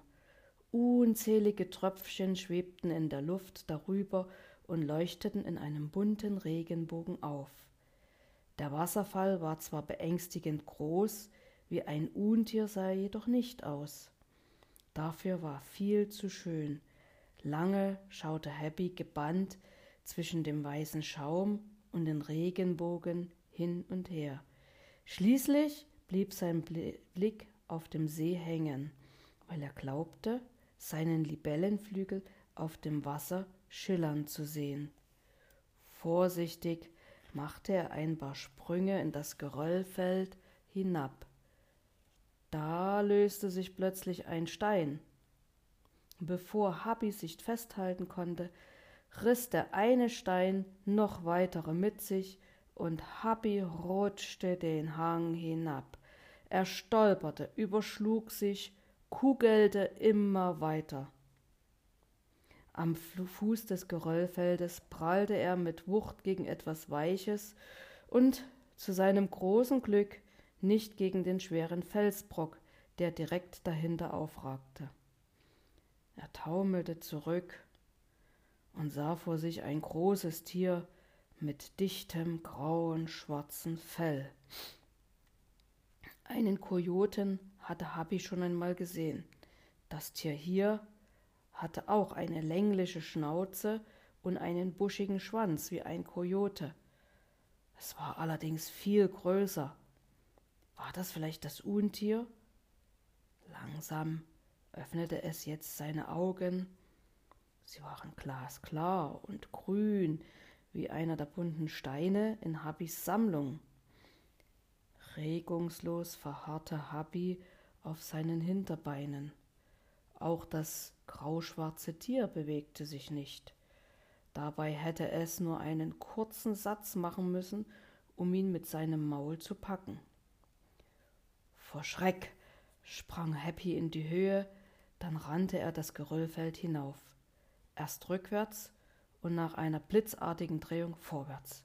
Unzählige Tröpfchen schwebten in der Luft darüber und leuchteten in einem bunten Regenbogen auf. Der Wasserfall war zwar beängstigend groß, wie ein Untier sah er jedoch nicht aus. Dafür war viel zu schön. Lange schaute Happy gebannt zwischen dem weißen Schaum und den Regenbogen hin und her. Schließlich blieb sein Blick auf dem See hängen, weil er glaubte, seinen Libellenflügel auf dem Wasser schillern zu sehen. Vorsichtig machte er ein paar Sprünge in das Geröllfeld hinab. Da löste sich plötzlich ein Stein. Bevor Habi sich festhalten konnte, riss der eine Stein noch weitere mit sich und Habi rutschte den Hang hinab. Er stolperte, überschlug sich kugelte immer weiter. Am Fuß des Geröllfeldes prallte er mit Wucht gegen etwas Weiches und zu seinem großen Glück nicht gegen den schweren Felsbrock, der direkt dahinter aufragte. Er taumelte zurück und sah vor sich ein großes Tier mit dichtem grauen schwarzen Fell. Einen Kojoten hatte Habi schon einmal gesehen. Das Tier hier hatte auch eine längliche Schnauze und einen buschigen Schwanz wie ein Kojote. Es war allerdings viel größer. War das vielleicht das Untier? Langsam öffnete es jetzt seine Augen. Sie waren glasklar und grün wie einer der bunten Steine in Habis Sammlung. Regungslos verharrte Habi auf seinen Hinterbeinen. Auch das grauschwarze Tier bewegte sich nicht. Dabei hätte es nur einen kurzen Satz machen müssen, um ihn mit seinem Maul zu packen. Vor Schreck sprang Happy in die Höhe, dann rannte er das Geröllfeld hinauf, erst rückwärts und nach einer blitzartigen Drehung vorwärts.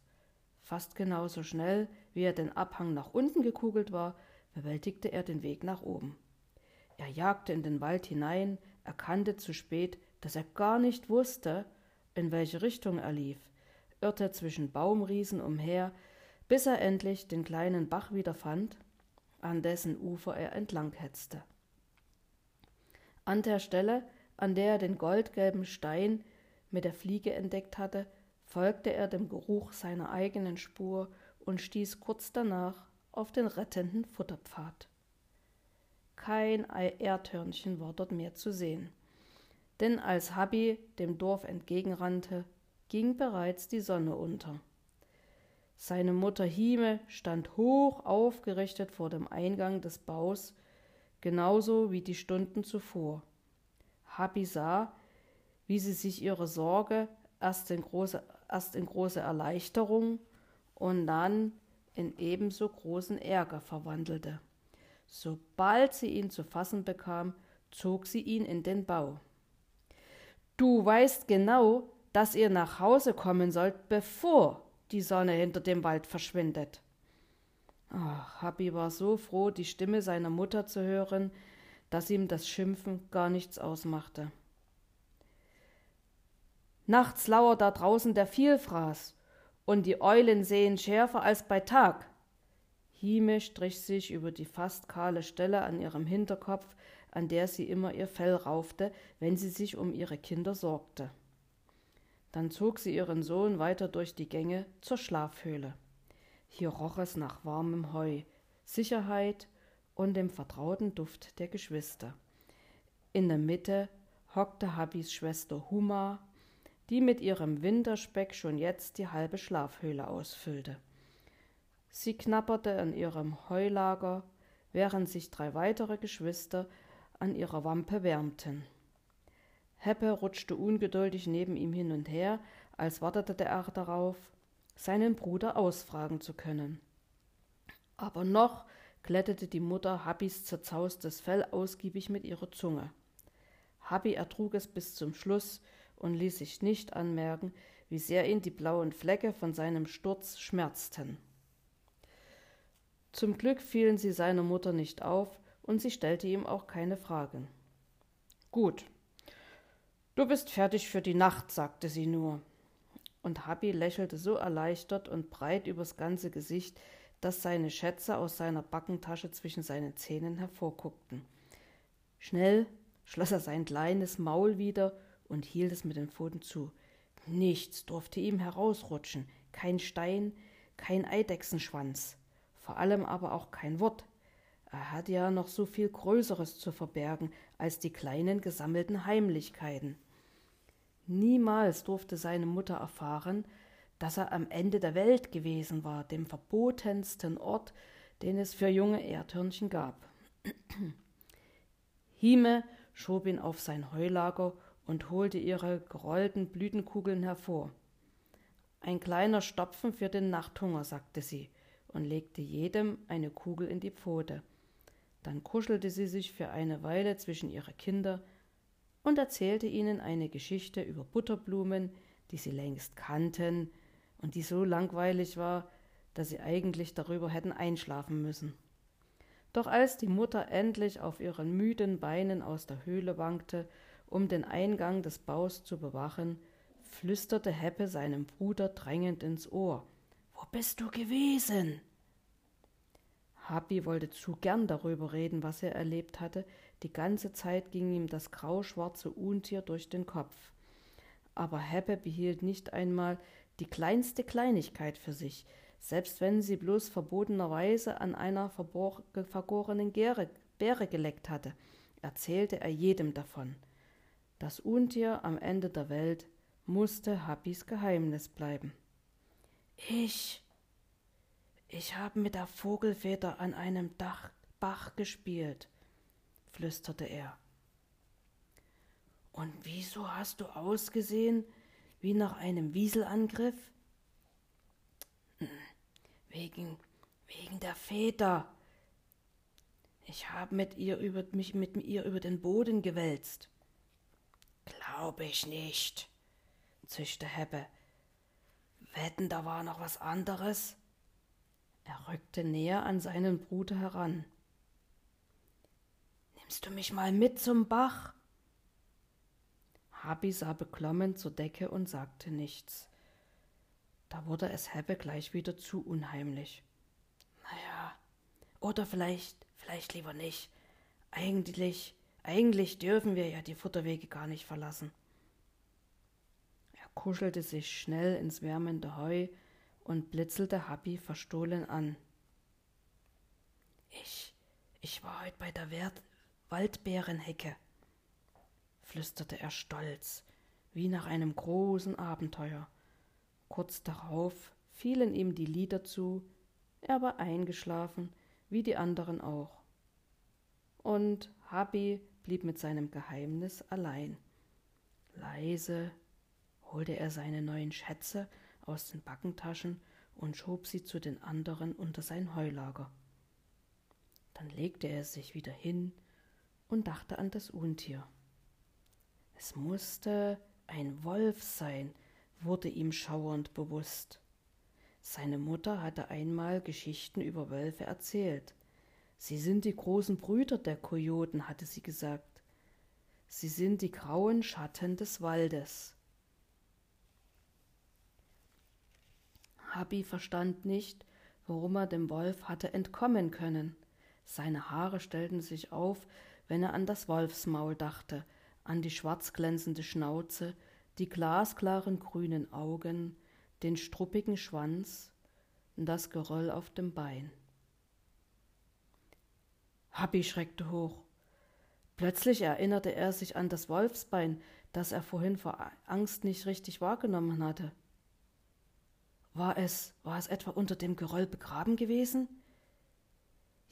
Fast genauso schnell, wie er den Abhang nach unten gekugelt war, bewältigte er den Weg nach oben. Er jagte in den Wald hinein, erkannte zu spät, dass er gar nicht wusste, in welche Richtung er lief, irrte zwischen Baumriesen umher, bis er endlich den kleinen Bach wiederfand, an dessen Ufer er entlang hetzte. An der Stelle, an der er den goldgelben Stein mit der Fliege entdeckt hatte, folgte er dem Geruch seiner eigenen Spur und stieß kurz danach auf den rettenden Futterpfad. Kein Erdhörnchen war dort mehr zu sehen. Denn als Habi dem Dorf entgegenrannte, ging bereits die Sonne unter. Seine Mutter Hime stand hoch aufgerichtet vor dem Eingang des Baus, genauso wie die Stunden zuvor. Habi sah, wie sie sich ihre Sorge erst in große, erst in große Erleichterung und dann in ebenso großen Ärger verwandelte. Sobald sie ihn zu fassen bekam, zog sie ihn in den Bau. Du weißt genau, dass ihr nach Hause kommen sollt, bevor die Sonne hinter dem Wald verschwindet. Ach, Happy war so froh, die Stimme seiner Mutter zu hören, dass ihm das Schimpfen gar nichts ausmachte. Nachts lauert da draußen der Vielfraß, und die Eulen sehen schärfer als bei Tag. Hime strich sich über die fast kahle Stelle an ihrem Hinterkopf, an der sie immer ihr Fell raufte, wenn sie sich um ihre Kinder sorgte. Dann zog sie ihren Sohn weiter durch die Gänge zur Schlafhöhle. Hier roch es nach warmem Heu, Sicherheit und dem vertrauten Duft der Geschwister. In der Mitte hockte Habis Schwester Huma, die mit ihrem Winterspeck schon jetzt die halbe Schlafhöhle ausfüllte. Sie knapperte an ihrem Heulager, während sich drei weitere Geschwister an ihrer Wampe wärmten. Heppe rutschte ungeduldig neben ihm hin und her, als wartete er darauf, seinen Bruder ausfragen zu können. Aber noch glättete die Mutter Habbis zerzaustes Fell ausgiebig mit ihrer Zunge. Habbi ertrug es bis zum Schluss und ließ sich nicht anmerken, wie sehr ihn die blauen Flecke von seinem Sturz schmerzten. Zum Glück fielen sie seiner Mutter nicht auf, und sie stellte ihm auch keine Fragen. Gut, du bist fertig für die Nacht, sagte sie nur. Und Habi lächelte so erleichtert und breit übers ganze Gesicht, dass seine Schätze aus seiner Backentasche zwischen seinen Zähnen hervorguckten. Schnell schloss er sein kleines Maul wieder und hielt es mit den Pfoten zu. Nichts durfte ihm herausrutschen, kein Stein, kein Eidechsenschwanz vor allem aber auch kein Wort. Er hat ja noch so viel Größeres zu verbergen als die kleinen gesammelten Heimlichkeiten. Niemals durfte seine Mutter erfahren, dass er am Ende der Welt gewesen war, dem verbotensten Ort, den es für junge Erdhörnchen gab. Hime schob ihn auf sein Heulager und holte ihre gerollten Blütenkugeln hervor. Ein kleiner Stopfen für den Nachthunger, sagte sie und legte jedem eine Kugel in die Pfote. Dann kuschelte sie sich für eine Weile zwischen ihre Kinder und erzählte ihnen eine Geschichte über Butterblumen, die sie längst kannten und die so langweilig war, dass sie eigentlich darüber hätten einschlafen müssen. Doch als die Mutter endlich auf ihren müden Beinen aus der Höhle wankte, um den Eingang des Baus zu bewachen, flüsterte Heppe seinem Bruder drängend ins Ohr. Wo bist du gewesen? Happy wollte zu gern darüber reden, was er erlebt hatte. Die ganze Zeit ging ihm das grauschwarze Untier durch den Kopf. Aber Heppe behielt nicht einmal die kleinste Kleinigkeit für sich, selbst wenn sie bloß verbotenerweise an einer vergorenen Gäre, Beere geleckt hatte, erzählte er jedem davon. Das Untier am Ende der Welt musste Happys Geheimnis bleiben. Ich, ich habe mit der Vogelfeder an einem Dach, Bach gespielt, flüsterte er. Und wieso hast du ausgesehen wie nach einem Wieselangriff? Hm, Wegen, wegen der Väter. Ich habe mit ihr über, mich mit ihr über den Boden gewälzt. Glaube ich nicht, zischte Heppe. Wetten, da war noch was anderes? Er rückte näher an seinen Bruder heran. Nimmst du mich mal mit zum Bach? Habi sah beklommen zur Decke und sagte nichts. Da wurde es Heppe gleich wieder zu unheimlich. Naja, oder vielleicht, vielleicht lieber nicht. Eigentlich, eigentlich dürfen wir ja die Futterwege gar nicht verlassen. Er kuschelte sich schnell ins wärmende Heu und blitzelte Happy verstohlen an. Ich, ich war heute bei der Wert Waldbeerenhecke, flüsterte er stolz, wie nach einem großen Abenteuer. Kurz darauf fielen ihm die Lieder zu, er war eingeschlafen, wie die anderen auch. Und Habi blieb mit seinem Geheimnis allein. Leise holte er seine neuen Schätze aus den Backentaschen und schob sie zu den anderen unter sein Heulager. Dann legte er sich wieder hin und dachte an das Untier. Es musste ein Wolf sein, wurde ihm schauernd bewusst. Seine Mutter hatte einmal Geschichten über Wölfe erzählt. Sie sind die großen Brüder der Kojoten, hatte sie gesagt. Sie sind die grauen Schatten des Waldes. Habi verstand nicht, warum er dem Wolf hatte entkommen können. Seine Haare stellten sich auf, wenn er an das Wolfsmaul dachte, an die schwarzglänzende Schnauze, die glasklaren grünen Augen, den struppigen Schwanz, das Geröll auf dem Bein. Happy schreckte hoch. Plötzlich erinnerte er sich an das Wolfsbein, das er vorhin vor Angst nicht richtig wahrgenommen hatte. War es, war es etwa unter dem Geröll begraben gewesen?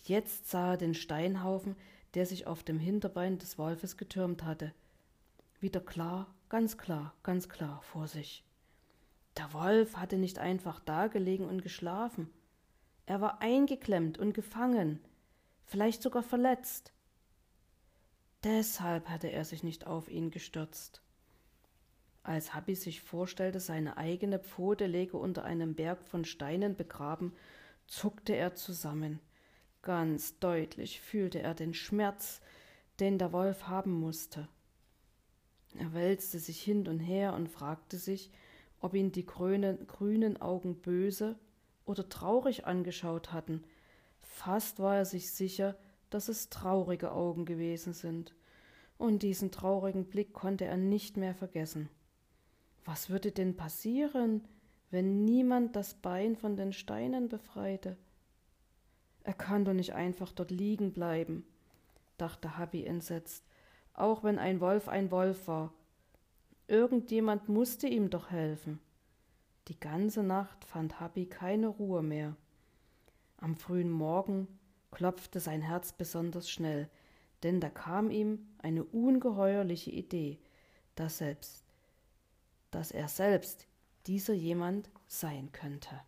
Jetzt sah er den Steinhaufen, der sich auf dem Hinterbein des Wolfes getürmt hatte. Wieder klar, ganz klar, ganz klar vor sich. Der Wolf hatte nicht einfach dagelegen und geschlafen. Er war eingeklemmt und gefangen, vielleicht sogar verletzt. Deshalb hatte er sich nicht auf ihn gestürzt. Als Habi sich vorstellte, seine eigene Pfote läge unter einem Berg von Steinen begraben, zuckte er zusammen. Ganz deutlich fühlte er den Schmerz, den der Wolf haben musste. Er wälzte sich hin und her und fragte sich, ob ihn die grünen, grünen Augen böse oder traurig angeschaut hatten. Fast war er sich sicher, dass es traurige Augen gewesen sind, und diesen traurigen Blick konnte er nicht mehr vergessen. Was würde denn passieren, wenn niemand das Bein von den Steinen befreite? Er kann doch nicht einfach dort liegen bleiben, dachte Habi entsetzt, auch wenn ein Wolf ein Wolf war. Irgendjemand musste ihm doch helfen. Die ganze Nacht fand Habi keine Ruhe mehr. Am frühen Morgen klopfte sein Herz besonders schnell, denn da kam ihm eine ungeheuerliche Idee, dass selbst, dass er selbst dieser jemand sein könnte.